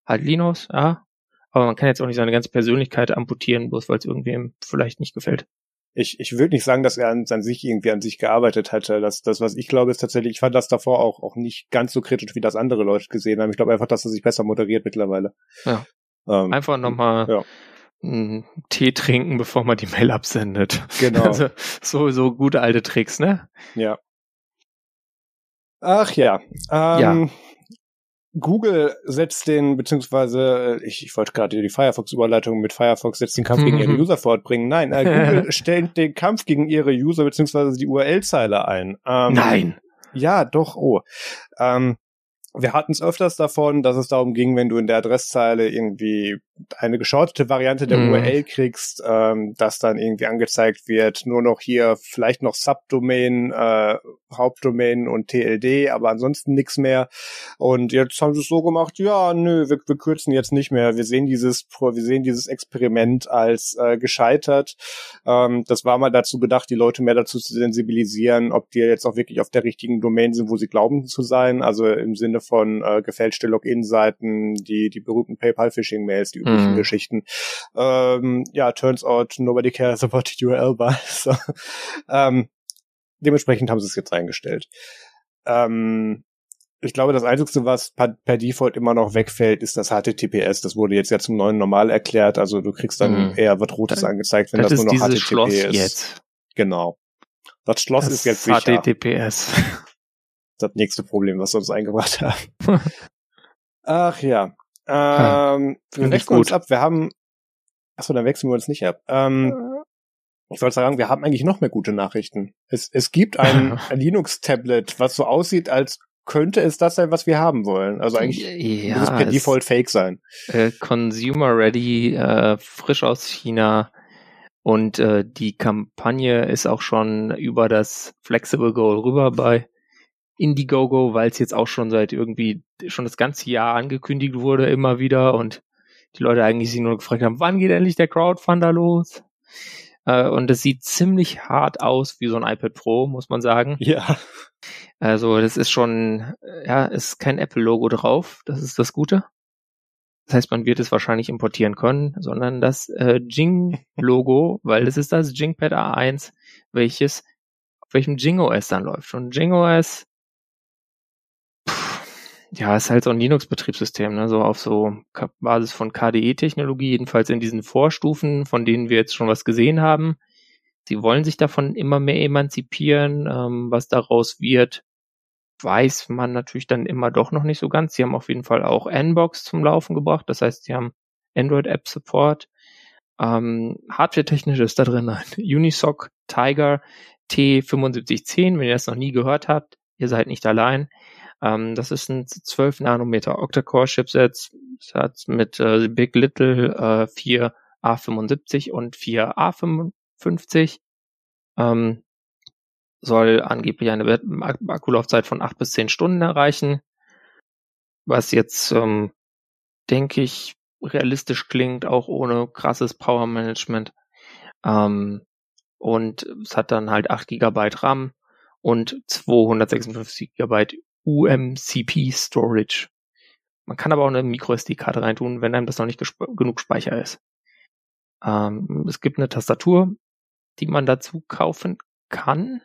halt Linus, ja. Aber man kann jetzt auch nicht seine ganze Persönlichkeit amputieren, bloß weil es irgendwem vielleicht nicht gefällt ich, ich würde nicht sagen, dass er an, an sich irgendwie an sich gearbeitet hätte. Das, das, was ich glaube, ist tatsächlich, ich fand das davor auch, auch nicht ganz so kritisch, wie das andere Leute gesehen haben. Ich glaube einfach, dass er sich besser moderiert mittlerweile. Ja. Ähm, einfach nochmal ja. einen Tee trinken, bevor man die Mail absendet. Genau. <laughs> Also, so, so gute alte Tricks, ne? Ja. Ach ja. Ähm, ja. Google setzt den, beziehungsweise, ich, ich wollte gerade die Firefox-Überleitung mit Firefox setzt den Kampf gegen ihre User fortbringen. Nein, äh, <laughs> Google stellt den Kampf gegen ihre User, beziehungsweise die URL-Zeile ein. Ähm, Nein. Ja, doch, oh. Ähm, wir hatten es öfters davon, dass es darum ging, wenn du in der Adresszeile irgendwie eine geschortete Variante der mm. URL kriegst, ähm, dass dann irgendwie angezeigt wird, nur noch hier vielleicht noch Subdomain, äh, Hauptdomain und TLD, aber ansonsten nichts mehr. Und jetzt haben sie es so gemacht, ja, nö, wir, wir kürzen jetzt nicht mehr. Wir sehen dieses, wir sehen dieses Experiment als äh, gescheitert. Ähm, das war mal dazu gedacht, die Leute mehr dazu zu sensibilisieren, ob die jetzt auch wirklich auf der richtigen Domain sind, wo sie glauben zu sein. Also im Sinne von äh, gefälschte Login-Seiten, die, die berühmten PayPal-Phishing-Mails, die üblichen mhm. Geschichten. Ähm, ja, turns out nobody cares <laughs> about the URL bar. So, ähm, dementsprechend haben sie es jetzt eingestellt. Ähm, ich glaube, das Einzige, was per, per, Default immer noch wegfällt, ist das HTTPS. Das wurde jetzt ja zum neuen Normal erklärt. Also du kriegst dann mhm. eher was Rotes das, angezeigt, wenn das, das nur noch HTTP Schloss ist. Jetzt. Genau. Das Schloss das ist jetzt sicher. HTTPS. Das nächste Problem, was wir uns eingebracht <laughs> haben. Ach ja. Ähm, wir wechseln uns ab. Wir haben, achso, dann wechseln wir uns nicht ab. Ähm, ich wollte sagen, wir haben eigentlich noch mehr gute Nachrichten. Es, es gibt ein, <laughs> ein Linux-Tablet, was so aussieht, als könnte es das sein, was wir haben wollen. Also eigentlich ja, muss es per Default Fake sein. Äh, Consumer Ready, äh, frisch aus China. Und äh, die Kampagne ist auch schon über das Flexible Goal rüber bei Indiegogo, weil es jetzt auch schon seit irgendwie schon das ganze Jahr angekündigt wurde, immer wieder und die Leute eigentlich sich nur gefragt haben, wann geht endlich der Crowdfunder los? Äh, und es sieht ziemlich hart aus wie so ein iPad Pro, muss man sagen. Ja. Also das ist schon, ja, ist kein Apple-Logo drauf, das ist das Gute. Das heißt, man wird es wahrscheinlich importieren können, sondern das äh, Jing-Logo, <laughs> weil das ist das Jingpad A1, welches auf welchem JingOS dann läuft. Und JingOS ja, ist halt so ein Linux-Betriebssystem, ne? so auf so Basis von KDE-Technologie, jedenfalls in diesen Vorstufen, von denen wir jetzt schon was gesehen haben. Sie wollen sich davon immer mehr emanzipieren. Ähm, was daraus wird, weiß man natürlich dann immer doch noch nicht so ganz. Sie haben auf jeden Fall auch Nbox zum Laufen gebracht. Das heißt, sie haben Android-App-Support. Ähm, Hardware-technisch ist da drin <laughs> ein Unisoc Tiger T7510. Wenn ihr das noch nie gehört habt, ihr seid nicht allein. Ähm, das ist ein 12 Nanometer Octa-Core-Chipset. Es hat mit äh, Big Little äh, 4 A75 und 4 A55. Ähm, soll angeblich eine Akkulaufzeit von 8 bis 10 Stunden erreichen. Was jetzt, ähm, denke ich, realistisch klingt, auch ohne krasses Power Management. Ähm, und es hat dann halt 8 GB RAM und 256 GB UMCP Storage. Man kann aber auch eine MicroSD-Karte reintun, wenn einem das noch nicht genug Speicher ist. Ähm, es gibt eine Tastatur, die man dazu kaufen kann.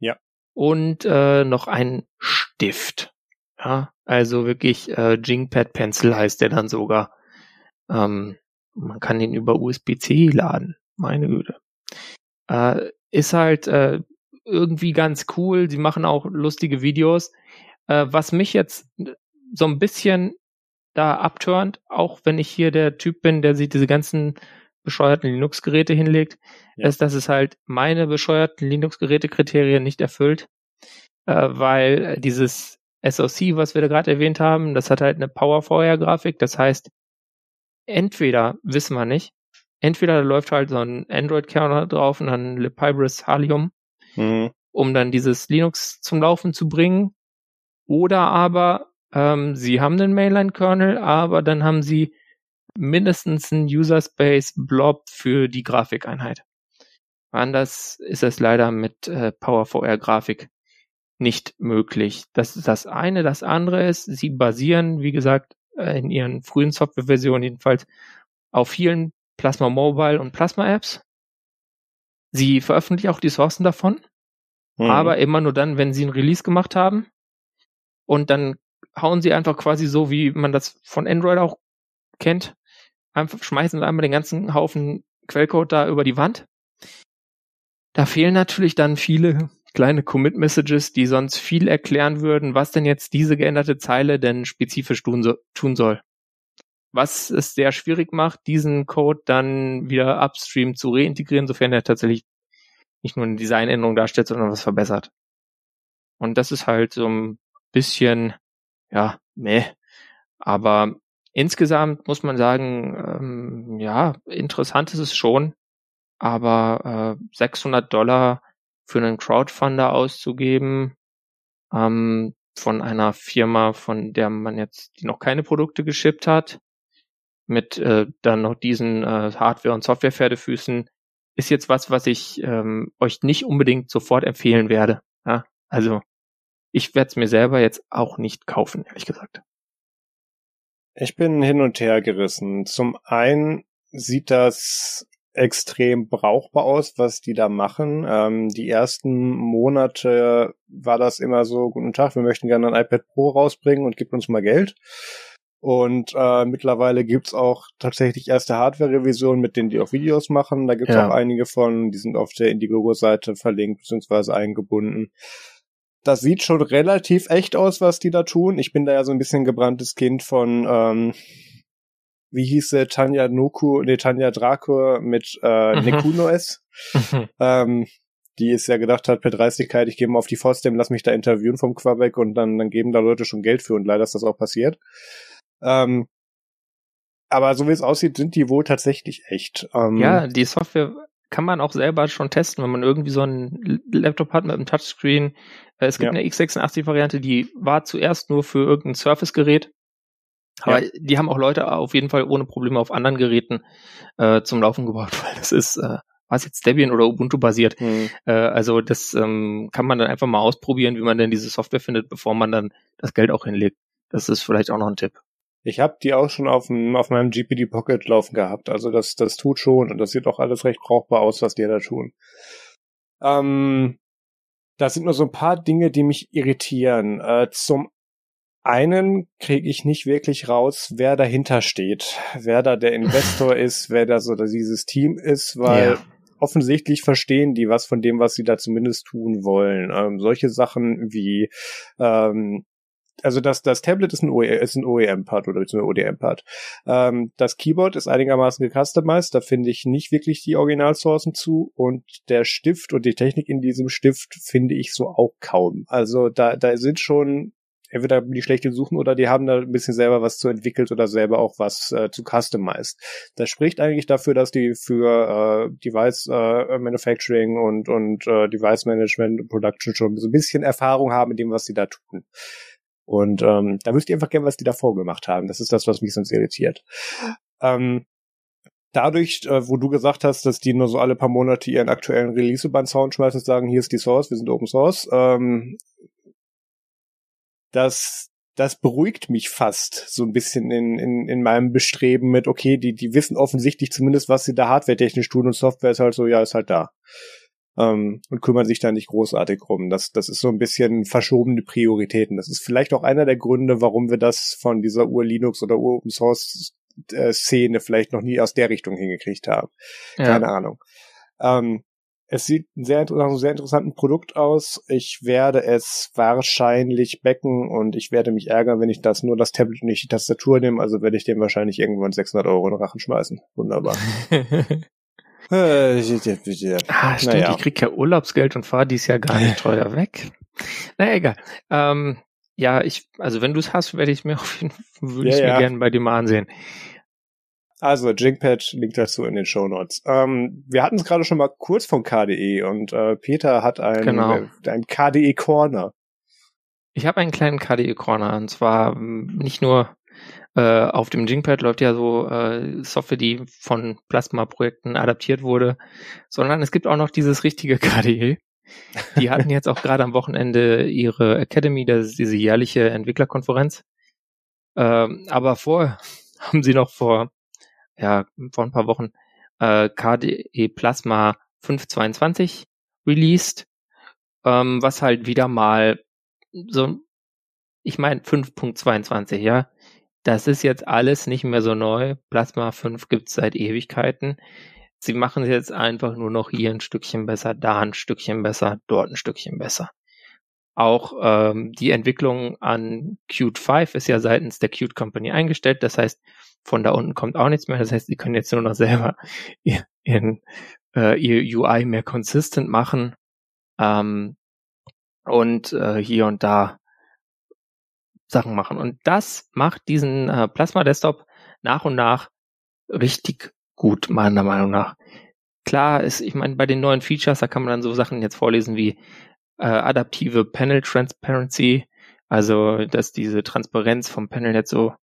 Ja. Und äh, noch ein Stift. Ja, also wirklich äh, Jingpad Pencil heißt der dann sogar. Ähm, man kann den über USB-C laden. Meine Güte. Äh, ist halt äh, irgendwie ganz cool. Sie machen auch lustige Videos. Äh, was mich jetzt so ein bisschen da abturnt, auch wenn ich hier der Typ bin, der sich diese ganzen bescheuerten Linux-Geräte hinlegt, ja. ist, dass es halt meine bescheuerten Linux-Geräte-Kriterien nicht erfüllt, äh, weil dieses SoC, was wir da gerade erwähnt haben, das hat halt eine Power-Grafik, das heißt, entweder, wissen wir nicht, entweder läuft halt so ein Android-Kernel drauf und dann Libibris Halium, mhm. um dann dieses Linux zum Laufen zu bringen, oder aber ähm, sie haben den Mainline-Kernel, aber dann haben sie mindestens einen User Space Blob für die Grafikeinheit. Anders ist es leider mit äh, PowerVR Grafik nicht möglich. Das ist das eine. Das andere ist, sie basieren, wie gesagt, äh, in ihren frühen Softwareversionen jedenfalls auf vielen Plasma Mobile und Plasma Apps. Sie veröffentlichen auch die Sourcen davon, mhm. aber immer nur dann, wenn sie ein Release gemacht haben und dann hauen sie einfach quasi so, wie man das von Android auch kennt, einfach schmeißen sie einmal den ganzen Haufen Quellcode da über die Wand. Da fehlen natürlich dann viele kleine Commit-Messages, die sonst viel erklären würden, was denn jetzt diese geänderte Zeile denn spezifisch tun, so, tun soll. Was es sehr schwierig macht, diesen Code dann wieder upstream zu reintegrieren, sofern er tatsächlich nicht nur eine Designänderung darstellt, sondern was verbessert. Und das ist halt so ein bisschen, ja, meh. Aber insgesamt muss man sagen, ähm, ja, interessant ist es schon. Aber äh, 600 Dollar für einen Crowdfunder auszugeben, ähm, von einer Firma, von der man jetzt, die noch keine Produkte geschippt hat, mit äh, dann noch diesen äh, Hardware- und Software-Pferdefüßen, ist jetzt was, was ich ähm, euch nicht unbedingt sofort empfehlen werde. Ja? Also ich werde es mir selber jetzt auch nicht kaufen, ehrlich gesagt. Ich bin hin und her gerissen. Zum einen sieht das extrem brauchbar aus, was die da machen. Ähm, die ersten Monate war das immer so, guten Tag, wir möchten gerne ein iPad Pro rausbringen und gibt uns mal Geld. Und äh, mittlerweile gibt's auch tatsächlich erste Hardware-Revisionen, mit denen die auch Videos machen. Da gibt's ja. auch einige von, die sind auf der Indiegogo-Seite verlinkt bzw. eingebunden. Das sieht schon relativ echt aus, was die da tun. Ich bin da ja so ein bisschen gebranntes Kind von ähm, wie hieß sie, Tanja Noku, nee, Tanja Draco mit äh, mhm. Nekuno-S. Mhm. Ähm, die es ja gedacht hat, per Dreistigkeit, ich gehe mal auf die Fosdem, lass mich da interviewen vom Quebec und dann, dann geben da Leute schon Geld für und leider ist das auch passiert. Ähm, aber so wie es aussieht, sind die wohl tatsächlich echt. Ähm, ja, die Software kann man auch selber schon testen, wenn man irgendwie so einen Laptop hat mit einem Touchscreen. Äh, es gibt ja. eine x86-Variante, die war zuerst nur für irgendein Surface-Gerät aber ja. die haben auch Leute auf jeden Fall ohne Probleme auf anderen Geräten äh, zum Laufen gebracht, <laughs> weil das ist, äh, was jetzt Debian oder Ubuntu basiert. Mhm. Äh, also das ähm, kann man dann einfach mal ausprobieren, wie man denn diese Software findet, bevor man dann das Geld auch hinlegt. Das ist vielleicht auch noch ein Tipp. Ich habe die auch schon auf, dem, auf meinem GPD Pocket laufen gehabt. Also das, das tut schon und das sieht auch alles recht brauchbar aus, was die da tun. Ähm, das sind nur so ein paar Dinge, die mich irritieren. Äh, zum einen kriege ich nicht wirklich raus, wer dahinter steht, wer da der Investor <laughs> ist, wer da so dieses Team ist, weil ja. offensichtlich verstehen die was von dem, was sie da zumindest tun wollen. Ähm, solche Sachen wie ähm, also das, das Tablet ist ein, OEM-Part oder ein ODM-Part. Ähm, das Keyboard ist einigermaßen gecustomized, da finde ich nicht wirklich die Originalsourcen zu und der Stift und die Technik in diesem Stift finde ich so auch kaum. Also da, da sind schon entweder die schlechte suchen oder die haben da ein bisschen selber was zu entwickelt oder selber auch was äh, zu customized. Das spricht eigentlich dafür, dass die für äh, Device äh, Manufacturing und und äh, Device Management und Production schon so ein bisschen Erfahrung haben mit dem, was sie da tun. Und ähm, da wüsste ich einfach gerne, was die da vorgemacht haben. Das ist das, was mich sonst irritiert. Ähm, dadurch, äh, wo du gesagt hast, dass die nur so alle paar Monate ihren aktuellen Release über den Sound schmeißen und sagen, hier ist die Source, wir sind Open Source, ähm, das, das beruhigt mich fast so ein bisschen in, in, in meinem Bestreben mit, okay, die, die wissen offensichtlich zumindest, was sie da hardware-technisch tun und Software ist halt so, ja, ist halt da. Ähm, und kümmern sich da nicht großartig rum. Das, das ist so ein bisschen verschobene Prioritäten. Das ist vielleicht auch einer der Gründe, warum wir das von dieser Ur-Linux oder Ur-Open-Source-Szene vielleicht noch nie aus der Richtung hingekriegt haben. Keine ja. Ahnung. Ähm, es sieht sehr, nach einem sehr interessanten Produkt aus. Ich werde es wahrscheinlich backen und ich werde mich ärgern, wenn ich das nur das Tablet und nicht die Tastatur nehme. Also werde ich dem wahrscheinlich irgendwann 600 Euro in den Rachen schmeißen. Wunderbar. <laughs> <laughs> ah, stimmt, naja. ich krieg ja Urlaubsgeld und fahre dies Jahr gar nicht teuer weg. Naja, egal. Ähm, ja, ich, also wenn du es hast, werde ich mir <laughs> auf jeden Fall, würde ja, ich ja. mir gerne bei dir mal ansehen. Also, Jinkpad liegt dazu in den Show Notes. Ähm, wir hatten es gerade schon mal kurz vom KDE und äh, Peter hat ein, genau. äh, ein KDE Corner. Ich habe einen kleinen KDE Corner und zwar hm, nicht nur äh, auf dem Jinkpad läuft ja so äh, Software, die von Plasma-Projekten adaptiert wurde, sondern es gibt auch noch dieses richtige <laughs> KDE. Die hatten jetzt auch gerade am Wochenende ihre Academy, das ist diese jährliche Entwicklerkonferenz. Ähm, aber vorher <laughs> haben sie noch vor ja, vor ein paar Wochen äh, KDE Plasma 522 released, ähm, was halt wieder mal so, ich meine 5.22, ja, das ist jetzt alles nicht mehr so neu. Plasma 5 gibt's seit Ewigkeiten. sie machen es jetzt einfach nur noch hier ein Stückchen besser, da ein Stückchen besser, dort ein Stückchen besser. Auch ähm, die Entwicklung an Qt 5 ist ja seitens der Qt Company eingestellt. Das heißt, von da unten kommt auch nichts mehr. Das heißt, sie können jetzt nur noch selber <laughs> ihren, äh, ihr UI mehr consistent machen ähm, und äh, hier und da Sachen machen. Und das macht diesen äh, Plasma Desktop nach und nach richtig gut, meiner Meinung nach. Klar ist, ich meine, bei den neuen Features, da kann man dann so Sachen jetzt vorlesen wie äh, adaptive Panel Transparency, also dass diese Transparenz vom Panel jetzt so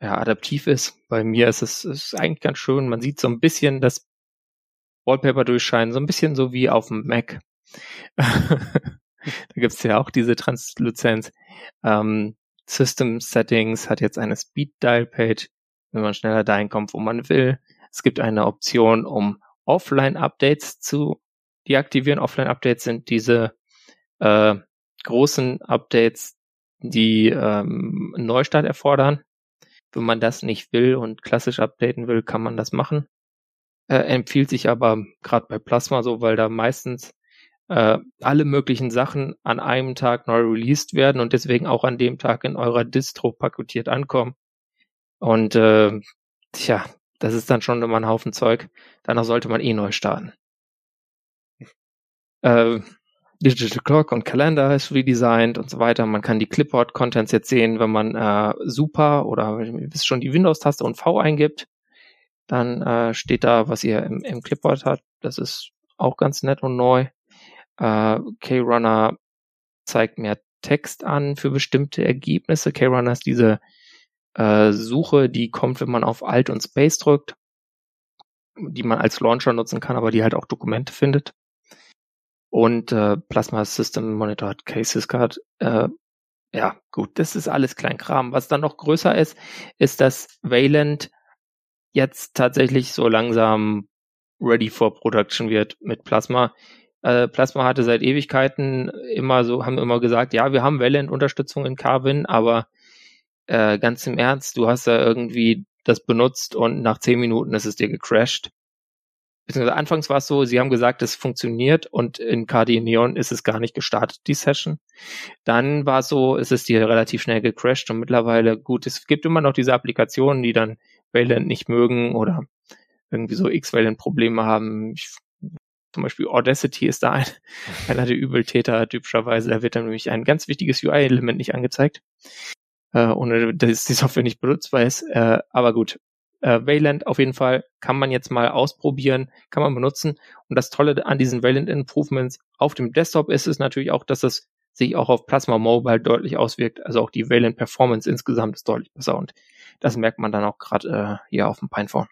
ja, adaptiv ist. Bei mir ist es ist eigentlich ganz schön. Man sieht so ein bisschen das Wallpaper durchscheinen, so ein bisschen so wie auf dem Mac. <laughs> da gibt's ja auch diese Transluzenz. Ähm, System Settings hat jetzt eine Speed Dial Page, wenn man schneller dahin kommt, wo man will. Es gibt eine Option, um Offline-Updates zu deaktivieren. Offline-Updates sind diese äh, großen Updates, die ähm, einen Neustart erfordern. Wenn man das nicht will und klassisch updaten will, kann man das machen. Äh, empfiehlt sich aber gerade bei Plasma so, weil da meistens äh, alle möglichen Sachen an einem Tag neu released werden und deswegen auch an dem Tag in eurer Distro paketiert ankommen. Und äh, tja, das ist dann schon immer ein Haufen Zeug. Danach sollte man eh neu starten. Äh, Digital Clock und Kalender ist redesigned und so weiter. Man kann die Clipboard-Contents jetzt sehen, wenn man äh, Super oder wisst schon die Windows-Taste und V eingibt. Dann äh, steht da, was ihr im, im Clipboard habt. Das ist auch ganz nett und neu. Äh, K-Runner zeigt mehr Text an für bestimmte Ergebnisse. K-Runner ist diese äh, Suche, die kommt, wenn man auf Alt und Space drückt, die man als Launcher nutzen kann, aber die halt auch Dokumente findet. Und äh, Plasma System Monitor hat Cases Card. Äh, ja, gut, das ist alles Kleinkram. Was dann noch größer ist, ist, dass Wayland jetzt tatsächlich so langsam ready for production wird mit Plasma. Äh, Plasma hatte seit Ewigkeiten immer so, haben immer gesagt, ja, wir haben Wayland-Unterstützung in Carvin, aber äh, ganz im Ernst, du hast da irgendwie das benutzt und nach zehn Minuten ist es dir gecrashed. Beziehungsweise anfangs war es so, sie haben gesagt, es funktioniert und in KD Neon ist es gar nicht gestartet, die Session. Dann war es so, es ist dir relativ schnell gecrashed und mittlerweile, gut, es gibt immer noch diese Applikationen, die dann Wayland nicht mögen oder irgendwie so X-Wayland-Probleme haben. Ich, zum Beispiel Audacity ist da ein, <laughs> einer der Übeltäter typischerweise. Da wird dann nämlich ein ganz wichtiges UI-Element nicht angezeigt äh, ohne dass die Software nicht benutzbar ist. Äh, aber gut, äh, Wayland auf jeden Fall kann man jetzt mal ausprobieren, kann man benutzen. Und das Tolle an diesen Wayland Improvements auf dem Desktop ist es natürlich auch, dass es sich auch auf Plasma Mobile deutlich auswirkt. Also auch die Wayland Performance insgesamt ist deutlich besser und das merkt man dann auch gerade äh, hier auf dem Pinephone.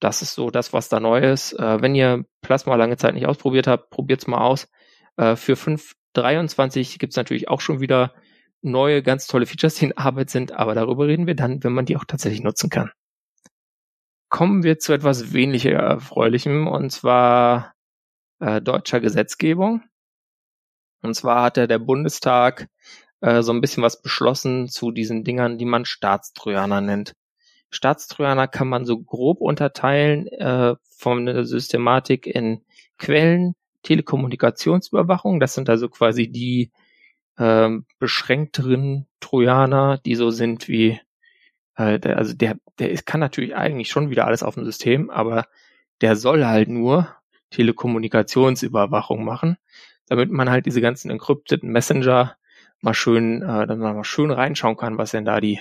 Das ist so das, was da neu ist. Äh, wenn ihr Plasma lange Zeit nicht ausprobiert habt, probiert's mal aus. Äh, für 5.23 gibt's natürlich auch schon wieder neue, ganz tolle Features, die in Arbeit sind, aber darüber reden wir dann, wenn man die auch tatsächlich nutzen kann. Kommen wir zu etwas weniger Erfreulichem, und zwar äh, deutscher Gesetzgebung. Und zwar hat der Bundestag äh, so ein bisschen was beschlossen zu diesen Dingern, die man Staatstrojaner nennt. Staatstrojaner kann man so grob unterteilen äh, von der Systematik in Quellen, Telekommunikationsüberwachung, das sind also quasi die ähm, beschränkteren Trojaner, die so sind wie, äh, der, also der, der kann natürlich eigentlich schon wieder alles auf dem System, aber der soll halt nur Telekommunikationsüberwachung machen, damit man halt diese ganzen encrypteden Messenger mal schön, äh, dann mal schön reinschauen kann, was denn da die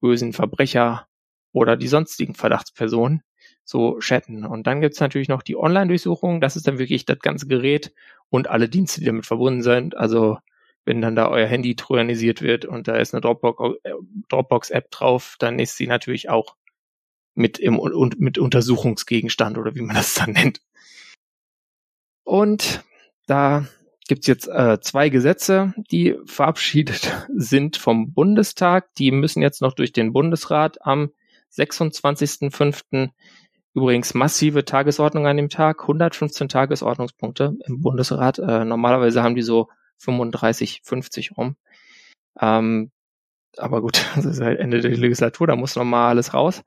bösen Verbrecher oder die sonstigen Verdachtspersonen so chatten. Und dann gibt's natürlich noch die Online-Durchsuchung. Das ist dann wirklich das ganze Gerät und alle Dienste, die damit verbunden sind. Also wenn dann da euer Handy trojanisiert wird und da ist eine Dropbox-App drauf, dann ist sie natürlich auch mit im und mit Untersuchungsgegenstand oder wie man das dann nennt. Und da gibt's jetzt äh, zwei Gesetze, die verabschiedet <laughs> sind vom Bundestag. Die müssen jetzt noch durch den Bundesrat am 26.05. Übrigens massive Tagesordnung an dem Tag, 115 Tagesordnungspunkte im Bundesrat. Äh, normalerweise haben die so 35, 50 rum. Ähm, aber gut, <laughs> das ist halt Ende der Legislatur, da muss noch mal alles raus.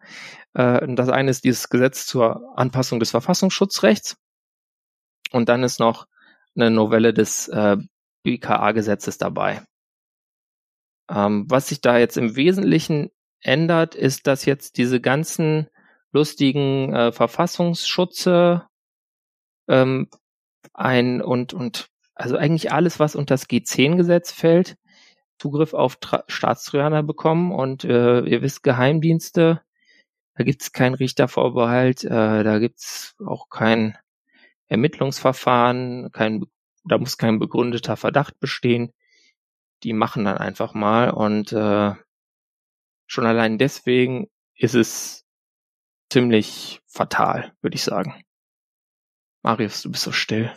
Äh, das eine ist dieses Gesetz zur Anpassung des Verfassungsschutzrechts. Und dann ist noch eine Novelle des äh, BKA-Gesetzes dabei. Ähm, was sich da jetzt im Wesentlichen ändert, ist, dass jetzt diese ganzen lustigen äh, Verfassungsschutze ähm, ein und und also eigentlich alles, was unter das G10-Gesetz fällt, Zugriff auf Tra Staatstrojaner bekommen und äh, ihr wisst, Geheimdienste, da gibt's keinen Richtervorbehalt, äh, da gibt's auch kein Ermittlungsverfahren, kein, da muss kein begründeter Verdacht bestehen. Die machen dann einfach mal und äh, schon allein deswegen ist es ziemlich fatal, würde ich sagen. Marius, du bist so still.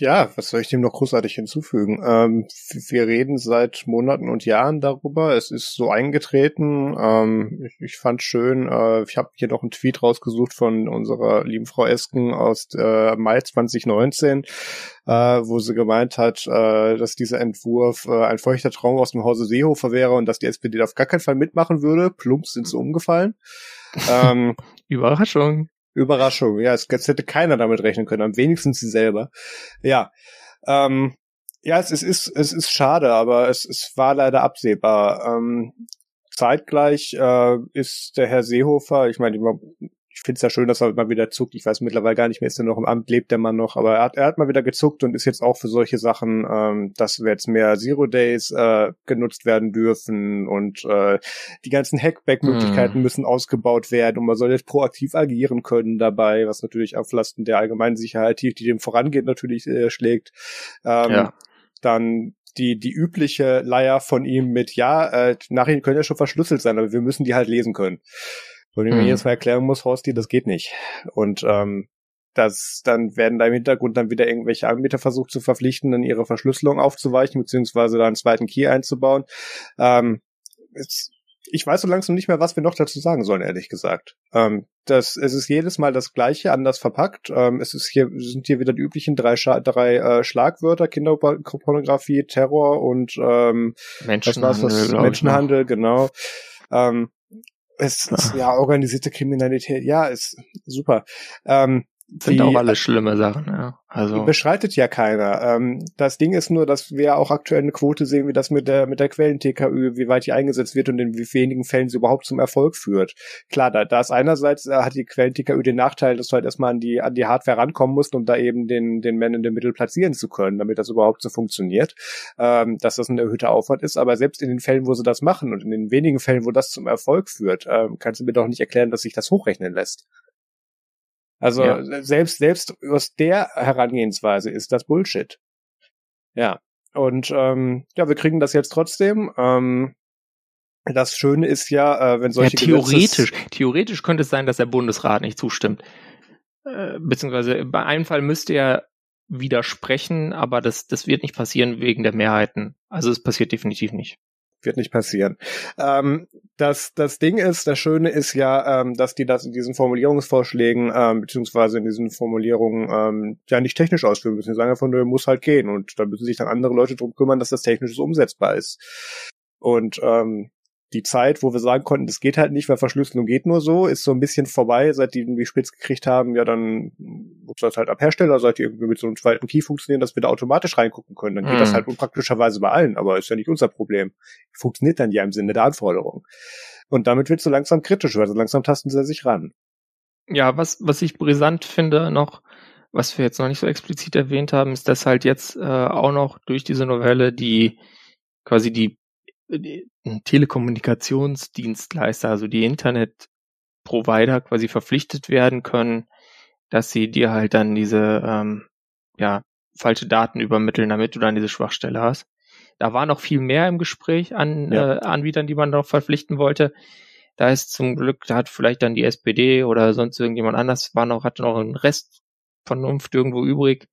Ja, was soll ich dem noch großartig hinzufügen? Ähm, wir reden seit Monaten und Jahren darüber. Es ist so eingetreten. Ähm, ich, ich fand schön, äh, ich habe hier noch einen Tweet rausgesucht von unserer lieben Frau Esken aus äh, Mai 2019, äh, wo sie gemeint hat, äh, dass dieser Entwurf äh, ein feuchter Traum aus dem Hause Seehofer wäre und dass die SPD auf gar keinen Fall mitmachen würde. Plumps sind sie umgefallen. ähm, <laughs> Überraschung. Überraschung. Ja, es, es hätte keiner damit rechnen können, am wenigsten sie selber. Ja. Ähm, ja, es, es ist es ist schade, aber es, es war leider absehbar. Ähm, zeitgleich äh, ist der Herr Seehofer, ich meine, ich finde es ja schön, dass er mal wieder zuckt. Ich weiß mittlerweile gar nicht mehr, ist er noch im Amt, lebt der Mann noch, aber er hat, er hat mal wieder gezuckt und ist jetzt auch für solche Sachen, ähm, dass wir jetzt mehr Zero Days äh, genutzt werden dürfen und äh, die ganzen Hackback-Möglichkeiten mm. müssen ausgebaut werden und man soll jetzt proaktiv agieren können dabei, was natürlich auf Lasten der allgemeinen Sicherheit, die dem vorangeht, natürlich äh, schlägt. Ähm, ja. Dann die, die übliche Leier von ihm mit, ja, äh, Nachrichten können ja schon verschlüsselt sein, aber wir müssen die halt lesen können. Und ich mir hm. jedes Mal erklären muss, Horsti, das geht nicht. Und ähm, das, dann werden da im Hintergrund dann wieder irgendwelche Anbieter versucht zu verpflichten, dann ihre Verschlüsselung aufzuweichen, beziehungsweise da einen zweiten Key einzubauen. Ähm, es, ich weiß so langsam nicht mehr, was wir noch dazu sagen sollen, ehrlich gesagt. Ähm, das, es ist jedes Mal das Gleiche, anders verpackt. Ähm, es ist hier, sind hier wieder die üblichen drei, Scha drei äh, Schlagwörter, Kinderpornografie, Terror und ähm, Menschenhandel, was, Menschenhandel, genau. Ähm, es ist ja organisierte Kriminalität, ja, ist super. Ähm, sind die, auch alles schlimme Sachen, ja. Also beschreitet ja keiner. Ähm, das Ding ist nur, dass wir auch aktuell eine Quote sehen, wie das mit der mit der Quellen-TKÜ, wie weit die eingesetzt wird und in wie wenigen Fällen sie überhaupt zum Erfolg führt. Klar, da, da ist einerseits äh, hat die Quellen-TKÜ den Nachteil, dass du halt erstmal an die an die Hardware rankommen musst, um da eben den den Mann in der Mittel platzieren zu können, damit das überhaupt so funktioniert. Ähm, dass das ein erhöhter Aufwand ist, aber selbst in den Fällen, wo sie das machen und in den wenigen Fällen, wo das zum Erfolg führt, ähm, kannst du mir doch nicht erklären, dass sich das hochrechnen lässt. Also ja. selbst, selbst aus der Herangehensweise ist das Bullshit. Ja. Und ähm, ja, wir kriegen das jetzt trotzdem. Ähm, das Schöne ist ja, äh, wenn solche ja, theoretisch, Gesetzes theoretisch könnte es sein, dass der Bundesrat nicht zustimmt. Äh, beziehungsweise bei einem Fall müsste er widersprechen, aber das, das wird nicht passieren wegen der Mehrheiten. Also es passiert definitiv nicht wird nicht passieren. Ähm, das, das Ding ist, das Schöne ist ja, ähm, dass die das in diesen Formulierungsvorschlägen, ähm, beziehungsweise in diesen Formulierungen ähm, ja nicht technisch ausführen müssen. Die sagen einfach nur, muss halt gehen und da müssen sich dann andere Leute drum kümmern, dass das technisch umsetzbar ist. Und ähm, die Zeit, wo wir sagen konnten, das geht halt nicht, weil Verschlüsselung geht nur so, ist so ein bisschen vorbei, seit die irgendwie spitz gekriegt haben, ja, dann muss das halt ab Hersteller, seit die irgendwie mit so einem zweiten Key funktionieren, dass wir da automatisch reingucken können. Dann geht mhm. das halt unpraktischerweise bei allen, aber ist ja nicht unser Problem. Funktioniert dann ja im Sinne der Anforderung. Und damit wird so langsam kritisch, weil so langsam tasten sie sich ran. Ja, was, was ich brisant finde noch, was wir jetzt noch nicht so explizit erwähnt haben, ist, dass halt jetzt äh, auch noch durch diese Novelle die quasi die Telekommunikationsdienstleister, also die Internetprovider quasi verpflichtet werden können, dass sie dir halt dann diese ähm, ja, falsche Daten übermitteln, damit du dann diese Schwachstelle hast. Da war noch viel mehr im Gespräch an ja. äh, Anbietern, die man noch verpflichten wollte. Da ist zum Glück, da hat vielleicht dann die SPD oder sonst irgendjemand anders war noch, hatte noch einen Rest Vernunft irgendwo übrig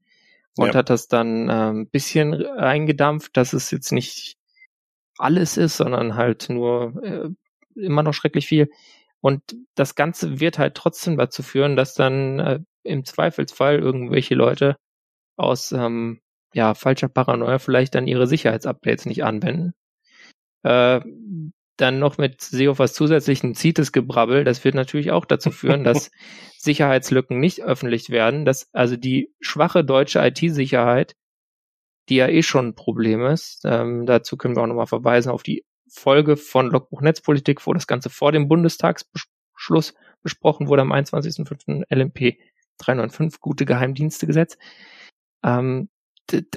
und ja. hat das dann äh, ein bisschen eingedampft, dass es jetzt nicht alles ist, sondern halt nur äh, immer noch schrecklich viel. Und das Ganze wird halt trotzdem dazu führen, dass dann äh, im Zweifelsfall irgendwelche Leute aus ähm, ja, falscher Paranoia vielleicht dann ihre Sicherheitsupdates nicht anwenden. äh, dann noch mit Seehofers zusätzlichen CITES-Gebrabbel, das wird natürlich auch dazu führen, dass <laughs> Sicherheitslücken nicht öffentlich werden, dass also die schwache deutsche IT-Sicherheit, die ja eh schon ein Problem ist, ähm, dazu können wir auch nochmal verweisen auf die Folge von Logbuch Netzpolitik, wo das Ganze vor dem Bundestagsbeschluss besprochen wurde am 21.05. LMP 395, gute Geheimdienstegesetz. Ähm,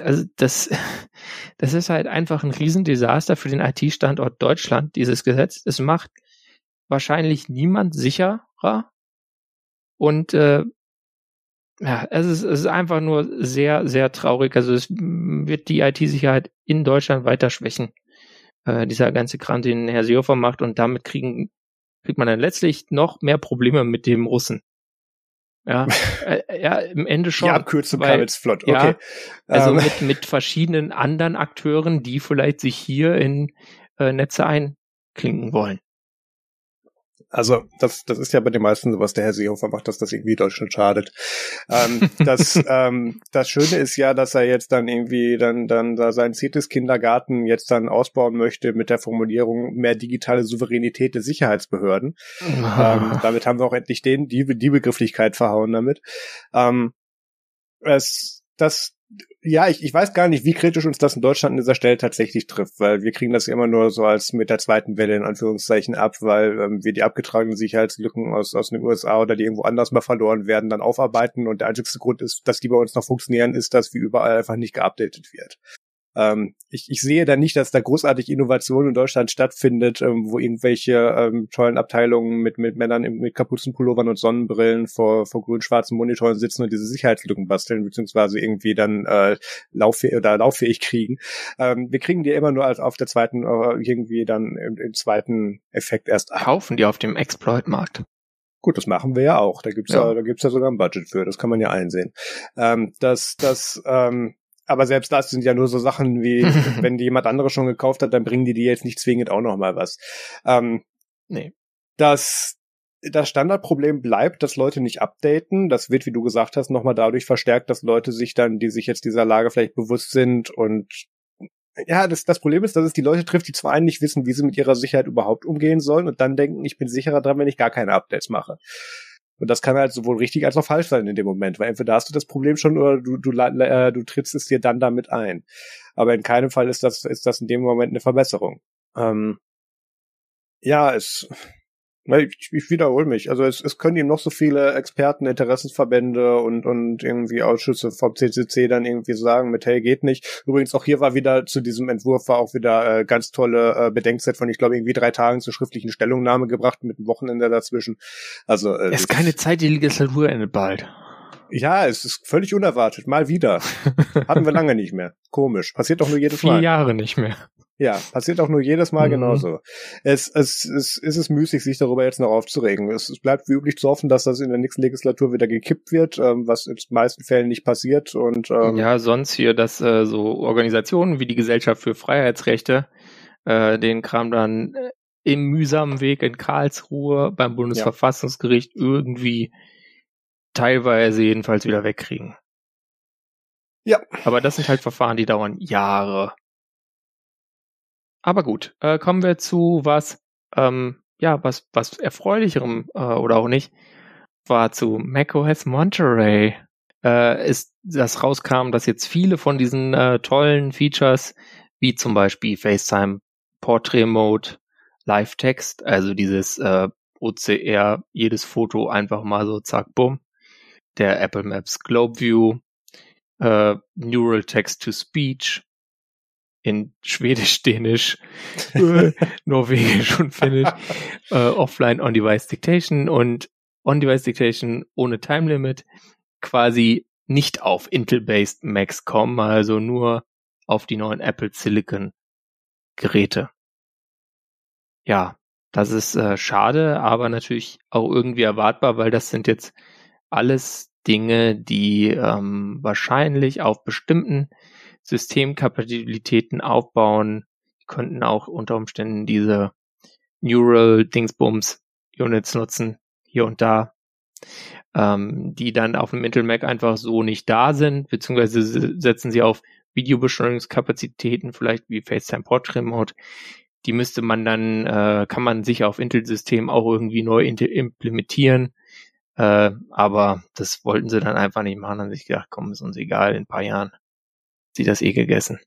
also das, <laughs> das ist halt einfach ein Riesendesaster für den IT-Standort Deutschland, dieses Gesetz. Es macht wahrscheinlich niemand sicherer. Und äh, ja, es ist, es ist einfach nur sehr, sehr traurig. Also es wird die IT-Sicherheit in Deutschland weiter schwächen. Äh, dieser ganze Kram, den Herr Seehofer macht und damit kriegen, kriegt man dann letztlich noch mehr Probleme mit dem Russen. Ja, <laughs> äh, ja, im Ende schon. Die Abkürzung weil, kam jetzt flott, okay. Ja, also ähm. mit, mit verschiedenen anderen Akteuren, die vielleicht sich hier in äh, Netze einklinken wollen. Also das, das ist ja bei den meisten so, was der Herr Seehofer macht, dass das irgendwie Deutschland schadet. Ähm, das, <laughs> ähm, das Schöne ist ja, dass er jetzt dann irgendwie dann, dann da seinen CITES-Kindergarten jetzt dann ausbauen möchte mit der Formulierung mehr digitale Souveränität der Sicherheitsbehörden. ähm, <laughs> damit haben wir auch endlich den, die, die Begrifflichkeit verhauen damit. Ähm, es, das, ja, ich, ich weiß gar nicht, wie kritisch uns das in Deutschland an dieser Stelle tatsächlich trifft, weil wir kriegen das immer nur so als mit der zweiten Welle in Anführungszeichen ab, weil ähm, wir die abgetragenen Sicherheitslücken aus, aus den USA oder die irgendwo anders mal verloren werden, dann aufarbeiten und der einzigste Grund ist, dass die bei uns noch funktionieren, ist, dass wie überall einfach nicht geupdatet wird. Ähm, ich, ich sehe da nicht, dass da großartig Innovation in Deutschland stattfindet, ähm, wo irgendwelche ähm, tollen Abteilungen mit, mit Männern mit Kapuzenpullovern und Sonnenbrillen vor, vor grün-schwarzen Monitoren sitzen und diese Sicherheitslücken basteln, beziehungsweise irgendwie dann äh, lauffähig oder lauffähig kriegen. Ähm, wir kriegen die immer nur als auf der zweiten, äh, irgendwie dann im, im zweiten Effekt erst ab. Kaufen die auf dem Exploit-Markt. Gut, das machen wir ja auch. Da gibt's ja. ja, da gibt's ja sogar ein Budget für. Das kann man ja einsehen. Ähm, das, das, ähm, aber selbst das sind ja nur so Sachen wie, <laughs> wenn die jemand anderes schon gekauft hat, dann bringen die dir jetzt nicht zwingend auch noch mal was. Ähm, nee. Das, das Standardproblem bleibt, dass Leute nicht updaten. Das wird, wie du gesagt hast, nochmal dadurch verstärkt, dass Leute sich dann, die sich jetzt dieser Lage vielleicht bewusst sind und ja, das, das Problem ist, dass es die Leute trifft, die zwar einen nicht wissen, wie sie mit ihrer Sicherheit überhaupt umgehen sollen und dann denken, ich bin sicherer dran, wenn ich gar keine Updates mache. Und das kann halt sowohl richtig als auch falsch sein in dem Moment, weil entweder hast du das Problem schon oder du, du, äh, du trittst es dir dann damit ein. Aber in keinem Fall ist das, ist das in dem Moment eine Verbesserung. Ähm, ja, es, ich, ich wiederhole mich. Also es, es können ihm noch so viele Experten, Interessensverbände und, und irgendwie Ausschüsse vom CCC dann irgendwie sagen mit, hey, geht nicht. Übrigens auch hier war wieder zu diesem Entwurf war auch wieder äh, ganz tolle äh, Bedenkzeit von, ich glaube, irgendwie drei Tagen zur schriftlichen Stellungnahme gebracht mit einem Wochenende dazwischen. Also äh, es ist keine Zeit, die Legislatur endet bald. Ja, es ist völlig unerwartet. Mal wieder. <laughs> Hatten wir lange nicht mehr. Komisch. Passiert doch nur jedes Vier Mal. Vier Jahre nicht mehr. Ja, passiert auch nur jedes Mal mhm. genauso. Es, es, es, es ist müßig, sich darüber jetzt noch aufzuregen. Es, es bleibt wie üblich zu hoffen, dass das in der nächsten Legislatur wieder gekippt wird, ähm, was in den meisten Fällen nicht passiert. Und ähm, ja, sonst hier, dass äh, so Organisationen wie die Gesellschaft für Freiheitsrechte äh, den Kram dann äh, im mühsamen Weg in Karlsruhe beim Bundesverfassungsgericht ja. irgendwie teilweise jedenfalls wieder wegkriegen. Ja. Aber das sind halt Verfahren, die dauern Jahre. Aber gut, äh, kommen wir zu was, ähm, ja, was, was erfreulicherem äh, oder auch nicht, war zu macOS Monterey. Äh, ist das rauskam, dass jetzt viele von diesen äh, tollen Features, wie zum Beispiel FaceTime Portrait Mode, Live Text, also dieses äh, OCR, jedes Foto einfach mal so zack, bumm, der Apple Maps Globe View, äh, Neural Text to Speech, in Schwedisch, Dänisch, äh, <laughs> Norwegisch und Finnisch, äh, offline On-Device Dictation und On-Device Dictation ohne Time Limit quasi nicht auf Intel-based Macs kommen, also nur auf die neuen Apple Silicon Geräte. Ja, das ist äh, schade, aber natürlich auch irgendwie erwartbar, weil das sind jetzt alles Dinge, die ähm, wahrscheinlich auf bestimmten Systemkapabilitäten aufbauen. Die könnten auch unter Umständen diese Neural Dingsbums Units nutzen, hier und da, ähm, die dann auf dem Intel Mac einfach so nicht da sind, beziehungsweise setzen sie auf Videobeschleunigungskapazitäten, vielleicht wie FaceTime Portrait Mode, die müsste man dann, äh, kann man sich auf Intel-System auch irgendwie neu implementieren. Äh, aber das wollten sie dann einfach nicht machen. Dann sich gedacht, komm, ist uns egal, in ein paar Jahren. Sie das eh gegessen.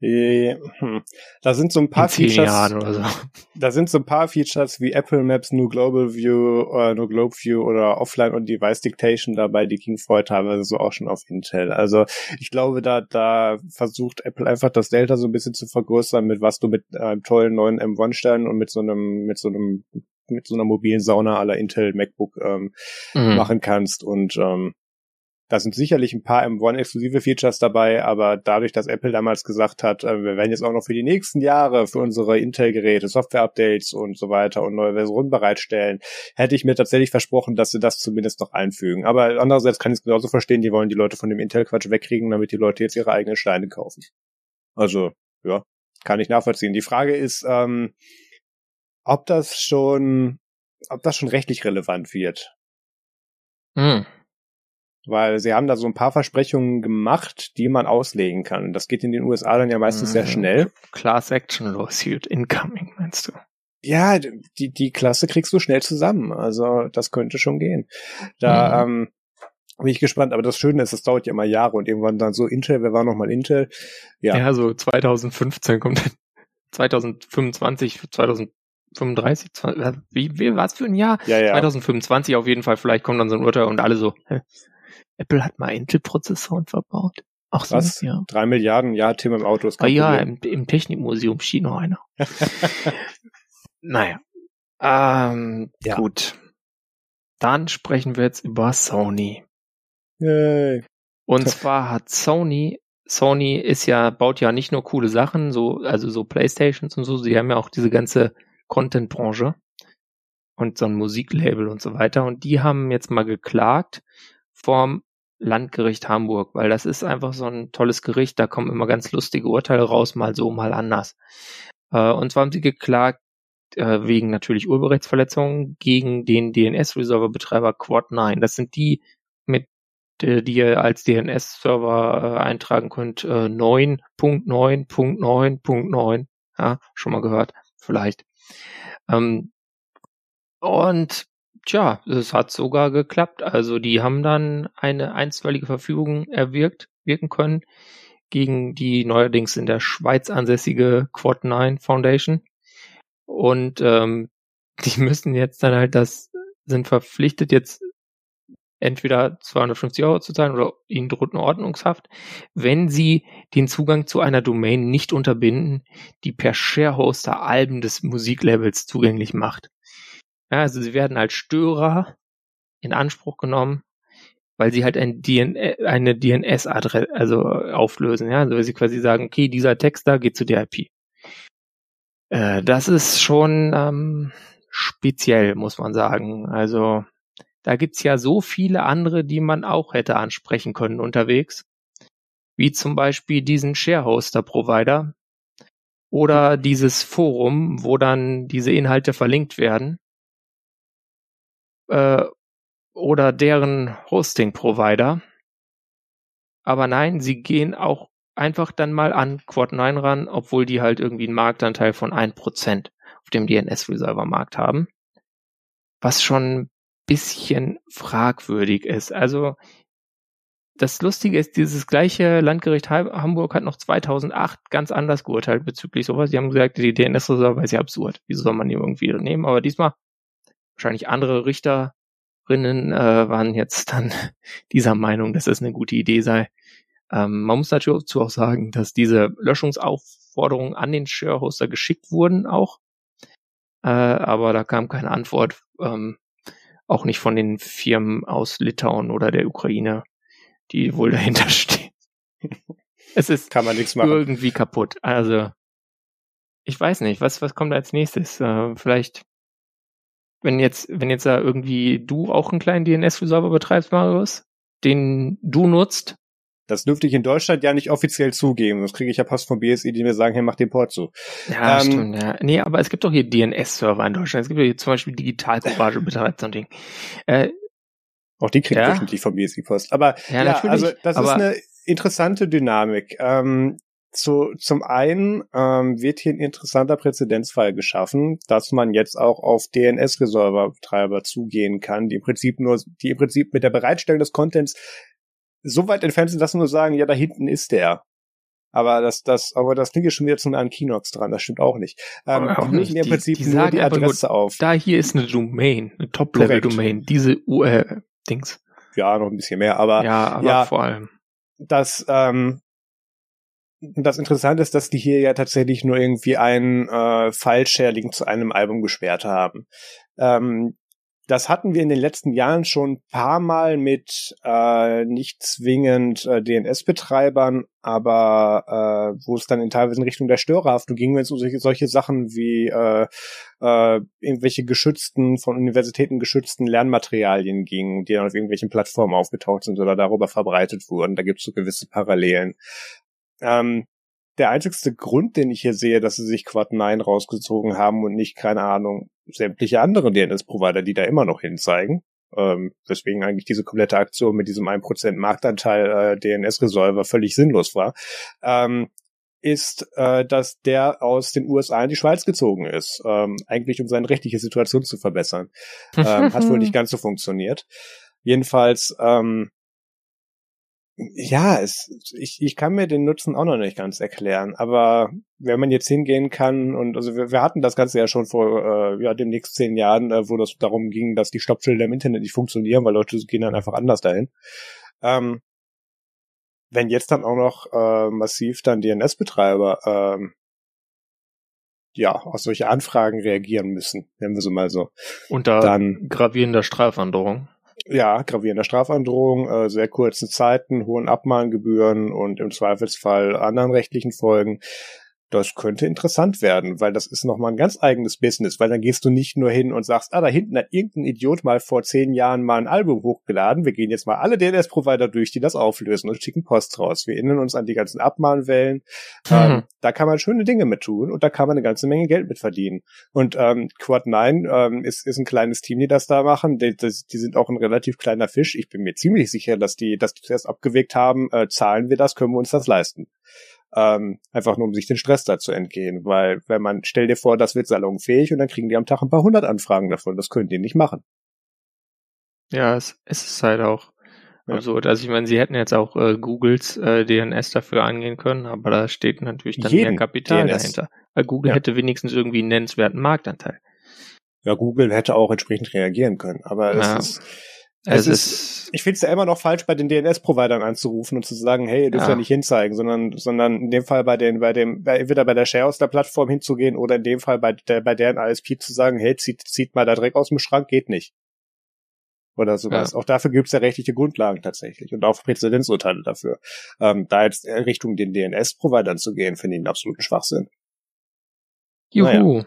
Äh, hm. Da sind so ein paar Features. So. <laughs> Da sind so ein paar Features wie Apple Maps, nur Global View, äh, nur Globe View oder Offline und Device Dictation dabei, die ging vorher teilweise so auch schon auf Intel. Also ich glaube, da, da versucht Apple einfach das Delta so ein bisschen zu vergrößern, mit was du mit einem tollen neuen M1-Stern und mit so einem, mit so einem mit so einer mobilen Sauna aller Intel MacBook ähm, mhm. machen kannst und ähm, da sind sicherlich ein paar M1-exklusive Features dabei, aber dadurch, dass Apple damals gesagt hat, äh, wir werden jetzt auch noch für die nächsten Jahre für unsere Intel-Geräte Software-Updates und so weiter und neue Versionen bereitstellen, hätte ich mir tatsächlich versprochen, dass sie das zumindest noch einfügen. Aber andererseits kann ich es genauso verstehen, die wollen die Leute von dem Intel-Quatsch wegkriegen, damit die Leute jetzt ihre eigenen Steine kaufen. Also, ja, kann ich nachvollziehen. Die Frage ist, ähm, ob das schon, ob das schon rechtlich relevant wird. Hm weil sie haben da so ein paar Versprechungen gemacht, die man auslegen kann. Das geht in den USA dann ja meistens mhm. sehr schnell. Class Action Lawsuit incoming, meinst du? Ja, die, die Klasse kriegst du schnell zusammen. Also das könnte schon gehen. Da mhm. ähm, bin ich gespannt. Aber das Schöne ist, es dauert ja immer Jahre und irgendwann dann so Intel, wer war nochmal Intel? Ja. ja, so 2015 kommt 2025, 2035, 20, wie, wie was für ein Jahr? Ja, ja. 2025 auf jeden Fall, vielleicht kommt dann so ein Urteil und alle so, hä, Apple hat mal Intel-Prozessoren verbaut. Ach so, Was? ja. Drei Milliarden, ja, Tim im Auto ist Ah ja, im, im Technikmuseum steht noch einer. <laughs> naja. Ähm, ja. Gut. Dann sprechen wir jetzt über Sony. Yay. Und zwar hat Sony, Sony ist ja, baut ja nicht nur coole Sachen, so, also so Playstations und so, sie haben ja auch diese ganze Content-Branche und so ein Musiklabel und so weiter. Und die haben jetzt mal geklagt, vorm Landgericht Hamburg, weil das ist einfach so ein tolles Gericht, da kommen immer ganz lustige Urteile raus, mal so, mal anders. Äh, und zwar haben sie geklagt äh, wegen natürlich Urheberrechtsverletzungen gegen den DNS-Reserver-Betreiber Quad9. Das sind die, mit äh, die ihr als DNS-Server eintragen könnt, 9.9.9.9. Ja, schon mal gehört, vielleicht. Ähm, und Tja, es hat sogar geklappt. Also die haben dann eine einstweilige Verfügung erwirkt, wirken können gegen die neuerdings in der Schweiz ansässige Quad9 Foundation. Und ähm, <laughs> die müssen jetzt dann halt das, sind verpflichtet jetzt entweder 250 Euro zu zahlen oder ihnen droht eine Ordnungshaft, wenn sie den Zugang zu einer Domain nicht unterbinden, die per Sharehoster Alben des Musiklabels zugänglich macht. Ja, also sie werden als Störer in Anspruch genommen, weil sie halt ein DN eine DNS-Adresse also auflösen. Ja, also weil sie quasi sagen, okay, dieser Text da geht zu der IP. Äh, das ist schon ähm, speziell, muss man sagen. Also da gibt's ja so viele andere, die man auch hätte ansprechen können unterwegs, wie zum Beispiel diesen Sharehoster-Provider oder dieses Forum, wo dann diese Inhalte verlinkt werden äh, oder deren Hosting-Provider. Aber nein, sie gehen auch einfach dann mal an Quad9 ran, obwohl die halt irgendwie einen Marktanteil von 1% auf dem DNS-Reserver-Markt haben. Was schon ein bisschen fragwürdig ist. Also das Lustige ist, dieses gleiche Landgericht Hamburg hat noch 2008 ganz anders geurteilt bezüglich sowas. Die haben gesagt, die DNS-Reserver ist ja absurd. Wieso soll man die irgendwie nehmen? Aber diesmal wahrscheinlich andere Richterinnen äh, waren jetzt dann <laughs> dieser Meinung, dass es eine gute Idee sei. Ähm, man muss natürlich dazu auch sagen, dass diese Löschungsaufforderungen an den Sharehoster geschickt wurden auch. Äh, aber da kam keine Antwort, ähm, auch nicht von den Firmen aus Litauen oder der Ukraine, die wohl dahinter <laughs> stehen. es ist Kann man nichts machen. irgendwie kaputt. Also ich weiß nicht, was, was kommt als nächstes? Äh, vielleicht wenn jetzt, wenn jetzt da irgendwie du auch einen kleinen DNS-Resolver betreibst, Marius, den du nutzt. Das dürfte ich in Deutschland ja nicht offiziell zugeben. Das kriege ich ja Post vom BSI, die mir sagen, hey, mach den Port zu. Ja, ähm, stimmt, ja. Nee, aber es gibt doch hier DNS-Server in Deutschland. Es gibt hier zum Beispiel Digital Courage betreibt so ein Ding. Äh, auch die kriegt ja. wöchentlich vom BSI Post. Aber ja, ja also das ist eine interessante Dynamik. Ähm, zu, zum einen ähm, wird hier ein interessanter Präzedenzfall geschaffen, dass man jetzt auch auf DNS-Resolver-Treiber zugehen kann, die im Prinzip nur, die im Prinzip mit der Bereitstellung des Contents so weit entfernt sind, dass sie nur sagen, ja, da hinten ist der. Aber das, das, aber das klingt ja schon wieder zu einem Kinox dran. Das stimmt auch nicht. Ähm, auch die legen im Prinzip die, die nur die Adresse nur, auf. Da hier ist eine Domain, eine Top-Level-Domain. Diese URL-Dings. Ja, noch ein bisschen mehr, aber ja, aber ja, vor allem. Das, ähm, das Interessante ist, dass die hier ja tatsächlich nur irgendwie einen äh, File-Share-Link zu einem Album gesperrt haben. Ähm, das hatten wir in den letzten Jahren schon ein paar Mal mit äh, nicht zwingend äh, DNS-Betreibern, aber äh, wo es dann in teilweise in Richtung der Störerhaftung ging, wenn es um solche, solche Sachen wie äh, äh, irgendwelche geschützten, von Universitäten geschützten Lernmaterialien ging, die dann auf irgendwelchen Plattformen aufgetaucht sind oder darüber verbreitet wurden. Da gibt es so gewisse Parallelen. Ähm, der einzigste Grund, den ich hier sehe, dass sie sich Quad 9 rausgezogen haben und nicht, keine Ahnung, sämtliche andere DNS-Provider, die da immer noch hinzeigen, ähm, weswegen eigentlich diese komplette Aktion mit diesem 1% Marktanteil äh, DNS-Resolver völlig sinnlos war, ähm, ist, äh, dass der aus den USA in die Schweiz gezogen ist, ähm, eigentlich um seine rechtliche Situation zu verbessern. <laughs> ähm, hat wohl nicht ganz so funktioniert. Jedenfalls ähm, ja, es, ich, ich kann mir den Nutzen auch noch nicht ganz erklären, aber wenn man jetzt hingehen kann und also wir, wir hatten das Ganze ja schon vor äh, ja demnächst zehn Jahren, äh, wo das darum ging, dass die Stoppschilder im Internet nicht funktionieren, weil Leute gehen dann einfach anders dahin. Ähm, wenn jetzt dann auch noch äh, massiv dann DNS-Betreiber ähm, ja auf solche Anfragen reagieren müssen, nennen wir so mal so. Unter dann gravierender Strafandrohung. Ja, gravierender Strafandrohung, äh, sehr kurzen Zeiten, hohen Abmahngebühren und im Zweifelsfall anderen rechtlichen Folgen. Das könnte interessant werden, weil das ist nochmal ein ganz eigenes Business, weil dann gehst du nicht nur hin und sagst, ah, da hinten hat irgendein Idiot mal vor zehn Jahren mal ein Album hochgeladen, wir gehen jetzt mal alle DNS-Provider durch, die das auflösen und schicken Post raus. Wir erinnern uns an die ganzen Abmahnwellen. Mhm. Ähm, da kann man schöne Dinge mit tun und da kann man eine ganze Menge Geld mit verdienen. Und ähm, Quad 9 ähm, ist, ist ein kleines Team, die das da machen. Die, die, die sind auch ein relativ kleiner Fisch. Ich bin mir ziemlich sicher, dass die, dass die zuerst abgewegt haben, äh, zahlen wir das, können wir uns das leisten ähm, einfach nur um sich den Stress da zu entgehen, weil wenn man, stell dir vor, das wird salonfähig und dann kriegen die am Tag ein paar hundert Anfragen davon, das können die nicht machen. Ja, es, es ist halt auch ja. absurd. Also ich meine, sie hätten jetzt auch äh, Googles äh, DNS dafür angehen können, aber da steht natürlich dann Jeden mehr Kapital DNS. dahinter. Weil Google ja. hätte wenigstens irgendwie einen nennenswerten Marktanteil. Ja, Google hätte auch entsprechend reagieren können, aber ja. es ist es, ist, ich finde es ja immer noch falsch, bei den DNS-Providern anzurufen und zu sagen, hey, ihr dürft ja. ja nicht hinzeigen, sondern, sondern in dem Fall bei den, bei dem, entweder bei der Share aus der Plattform hinzugehen oder in dem Fall bei der, bei deren ISP zu sagen, hey, zieht, zieht mal da Dreck aus dem Schrank, geht nicht. Oder sowas. Ja. Auch dafür gibt's ja rechtliche Grundlagen tatsächlich und auch Präzedenzurteile dafür. Ähm, da jetzt Richtung den DNS-Providern zu gehen, finde ich einen absoluten Schwachsinn. Juhu. Naja.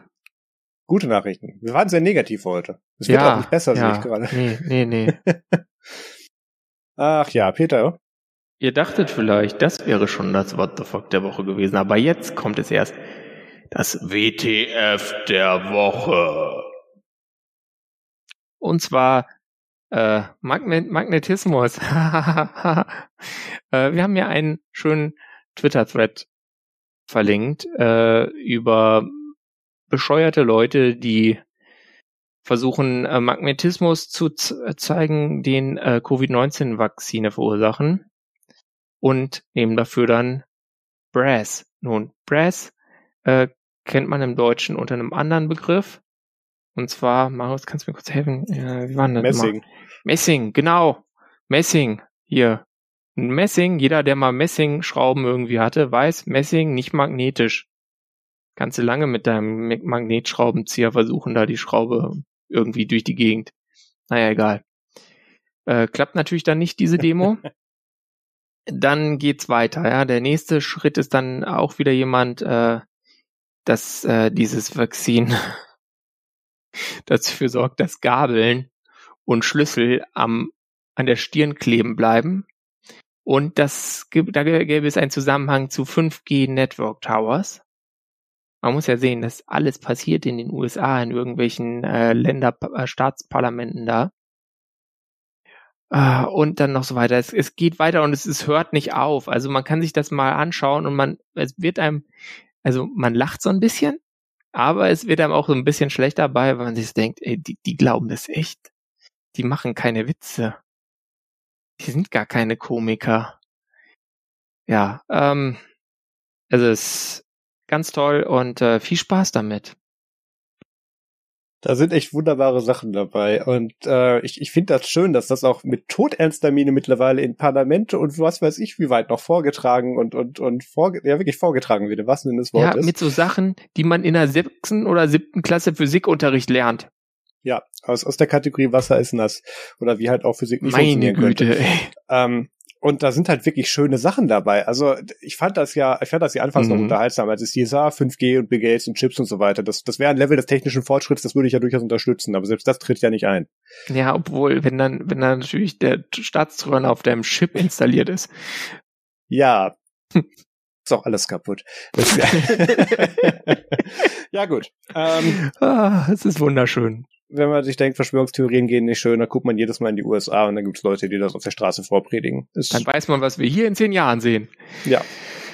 Gute Nachrichten. Wir waren sehr negativ heute. Es wird ja, auch nicht besser, ja. sehe ich gerade. Nee, nee, nee. <laughs> Ach ja, Peter. Ihr dachtet vielleicht, das wäre schon das What the fuck der Woche gewesen, aber jetzt kommt es erst. Das WTF der Woche. Und zwar äh, Magnet Magnetismus. <laughs> äh, wir haben ja einen schönen Twitter-Thread verlinkt äh, über bescheuerte Leute, die versuchen, äh, Magnetismus zu zeigen, den äh, Covid-19-Vakzine verursachen und nehmen dafür dann Brass. Nun, Brass äh, kennt man im Deutschen unter einem anderen Begriff. Und zwar, Marius, kannst du mir kurz helfen? Äh, wie war das? Messing. Mal? Messing, genau. Messing. Hier. Messing, jeder, der mal Messing-Schrauben irgendwie hatte, weiß, Messing nicht magnetisch kannst du lange mit deinem Magnetschraubenzieher versuchen, da die Schraube irgendwie durch die Gegend. Naja, egal. Äh, klappt natürlich dann nicht diese Demo. <laughs> dann geht's weiter. Ja, der nächste Schritt ist dann auch wieder jemand, äh, dass äh, dieses Vakzin <laughs> dafür sorgt, dass Gabeln und Schlüssel am an der Stirn kleben bleiben. Und das da gäbe es einen Zusammenhang zu 5G Network Towers man muss ja sehen, dass alles passiert in den USA, in irgendwelchen äh, Länder, äh, Staatsparlamenten da. Uh, und dann noch so weiter. Es, es geht weiter und es, es hört nicht auf. Also man kann sich das mal anschauen und man, es wird einem, also man lacht so ein bisschen, aber es wird einem auch so ein bisschen schlecht dabei, weil man sich denkt, ey, die, die glauben das echt. Die machen keine Witze. Die sind gar keine Komiker. Ja, ähm, also es ganz toll und äh, viel Spaß damit. Da sind echt wunderbare Sachen dabei. Und äh, ich, ich finde das schön, dass das auch mit todernster Miene mittlerweile in Parlamente und was weiß ich wie weit noch vorgetragen und, und, und vorge ja, wirklich vorgetragen wird, was denn das Wort ja, ist. mit so Sachen, die man in der sechsten oder siebten Klasse Physikunterricht lernt. Ja, aus, aus der Kategorie Wasser ist nass. Oder wie halt auch Physik nicht Meine Güte, könnte. ey. Ähm, und da sind halt wirklich schöne Sachen dabei. Also ich fand das ja, ich fand das ja anfangs mhm. noch unterhaltsam, als es hieß, ah, 5G und Big Gates und Chips und so weiter. Das, das wäre ein Level des technischen Fortschritts, das würde ich ja durchaus unterstützen, aber selbst das tritt ja nicht ein. Ja, obwohl, wenn dann, wenn dann natürlich der Staatstrojaner auf deinem Chip installiert ist. Ja. <laughs> ist auch alles kaputt. <laughs> <laughs> ja, gut. Ähm, ah, es ist wunderschön wenn man sich denkt, Verschwörungstheorien gehen nicht schön, dann guckt man jedes Mal in die USA und dann gibt es Leute, die das auf der Straße vorpredigen. Das dann weiß man, was wir hier in zehn Jahren sehen. Ja,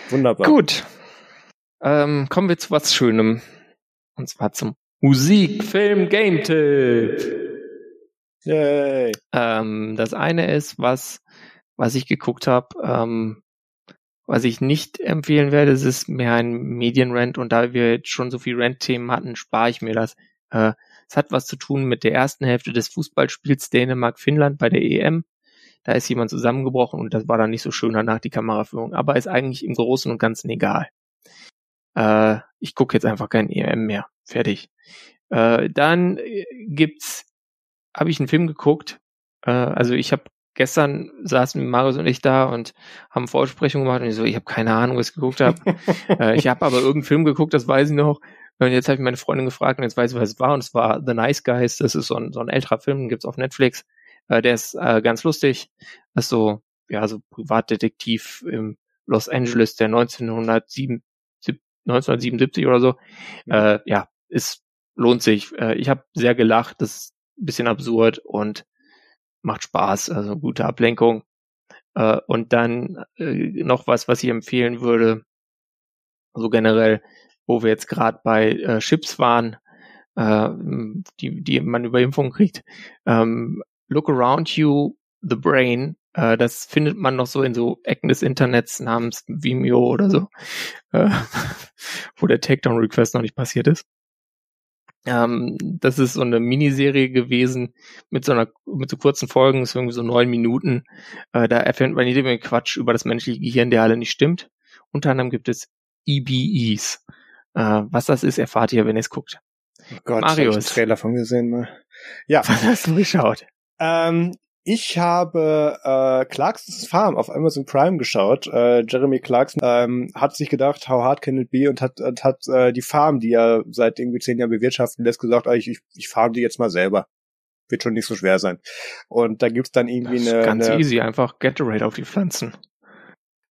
wunderbar. Gut. Ähm, kommen wir zu was Schönem. Und zwar zum Musik, Film, Game Tipp. Yay. Ähm, das eine ist, was, was ich geguckt habe, ähm, was ich nicht empfehlen werde, es ist mehr ein Medienrent und da wir jetzt schon so viel Rent-Themen hatten, spare ich mir das. Äh, es hat was zu tun mit der ersten Hälfte des Fußballspiels Dänemark-Finnland bei der EM. Da ist jemand zusammengebrochen und das war dann nicht so schön danach die Kameraführung, aber ist eigentlich im Großen und Ganzen egal. Äh, ich gucke jetzt einfach kein EM mehr. Fertig. Äh, dann äh, gibt's, habe ich einen Film geguckt. Äh, also ich habe gestern saßen Marius und ich da und haben Vorsprechung gemacht und ich so, ich habe keine Ahnung, was ich geguckt habe. <laughs> äh, ich habe aber irgendeinen Film geguckt, das weiß ich noch. Und jetzt habe ich meine Freundin gefragt und jetzt weiß ich, was es war. Und es war The Nice Guys. Das ist so ein, so ein älterer Film, den gibt's auf Netflix. Äh, der ist äh, ganz lustig. Das ist so, ja, so Privatdetektiv im Los Angeles der 1907, 1977 oder so. Mhm. Äh, ja, es lohnt sich. Äh, ich habe sehr gelacht. Das ist ein bisschen absurd und macht Spaß. Also gute Ablenkung. Äh, und dann äh, noch was, was ich empfehlen würde. So generell wo wir jetzt gerade bei äh, Chips waren, äh, die, die man über Impfung kriegt. Ähm, Look Around You, The Brain, äh, das findet man noch so in so Ecken des Internets namens Vimeo oder so, äh, <laughs> wo der Takedown-Request noch nicht passiert ist. Ähm, das ist so eine Miniserie gewesen mit so einer mit so kurzen Folgen, ist irgendwie so neun Minuten. Äh, da erfährt man jede Menge Quatsch über das menschliche Gehirn, der alle nicht stimmt. Unter anderem gibt es EBEs. Äh, was das ist, erfahrt ihr, wenn ihr es guckt. Oh Gott, Marius. Ich Trailer von gesehen mal. Ja. <laughs> Was hast du geschaut? Ähm, ich habe äh, Clarksons Farm auf Amazon Prime geschaut. Äh, Jeremy Clarkson ähm, hat sich gedacht, how hard can it be und hat, und hat äh, die Farm, die er seit irgendwie zehn Jahren bewirtschaften lässt, gesagt, ah, ich, ich, ich farm die jetzt mal selber. Wird schon nicht so schwer sein. Und da gibt's dann irgendwie eine. Ganz eine, easy, einfach Gatorade auf die Pflanzen.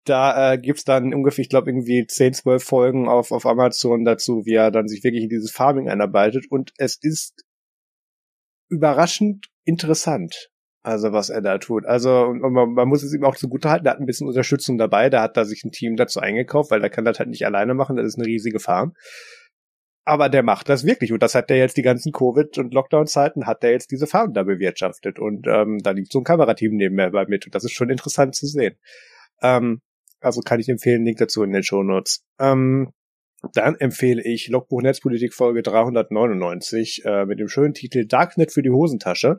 Da äh, gibt's dann ungefähr, ich glaube, irgendwie 10, 12 Folgen auf, auf Amazon dazu, wie er dann sich wirklich in dieses Farming einarbeitet. Und es ist überraschend interessant. Also was er da tut. Also man, man muss es ihm auch zugute halten, er hat ein bisschen Unterstützung dabei, da hat da sich ein Team dazu eingekauft, weil er kann das halt nicht alleine machen, das ist eine riesige Farm. Aber der macht das wirklich und das hat der jetzt die ganzen Covid- und Lockdown-Zeiten, hat der jetzt diese Farm da bewirtschaftet und ähm, da liegt so ein Kamerateam nebenher bei mit und das ist schon interessant zu sehen. Ähm, also kann ich empfehlen, Link dazu in den Show Notes. Ähm, dann empfehle ich Logbuch Netzpolitik Folge 399 äh, mit dem schönen Titel Darknet für die Hosentasche.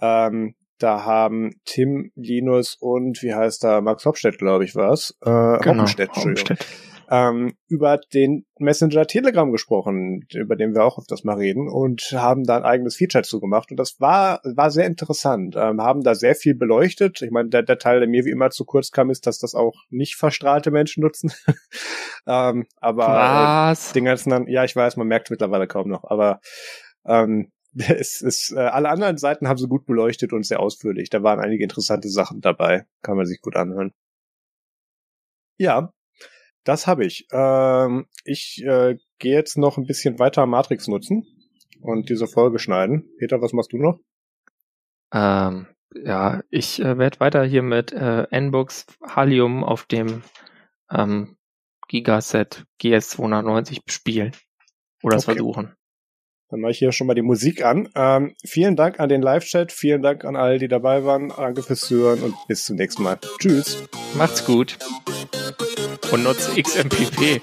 Ähm, da haben Tim, Linus und wie heißt da Max Hopstedt, glaube ich, was? Äh, genau, Hopstedt, Hopstedt ähm, über den Messenger Telegram gesprochen, über den wir auch das mal reden und haben da ein eigenes Feature zugemacht und das war war sehr interessant. Ähm, haben da sehr viel beleuchtet. Ich meine, der, der Teil, der mir wie immer zu kurz kam, ist, dass das auch nicht verstrahlte Menschen nutzen. <laughs> ähm, aber? Äh, den ganzen, ja, ich weiß, man merkt mittlerweile kaum noch, aber ähm, <laughs> es ist, äh, alle anderen Seiten haben sie gut beleuchtet und sehr ausführlich. Da waren einige interessante Sachen dabei. Kann man sich gut anhören. Ja, das habe ich. Ähm, ich äh, gehe jetzt noch ein bisschen weiter Matrix nutzen und diese Folge schneiden. Peter, was machst du noch? Ähm, ja, ich äh, werde weiter hier mit äh, Nbox Halium auf dem ähm, Gigaset GS290 spielen. Oder es okay. versuchen. Dann mache ich hier schon mal die Musik an. Ähm, vielen Dank an den Live-Chat, vielen Dank an alle, die dabei waren. Danke fürs Zuhören und bis zum nächsten Mal. Tschüss. Macht's gut. Und nutzt XMPP.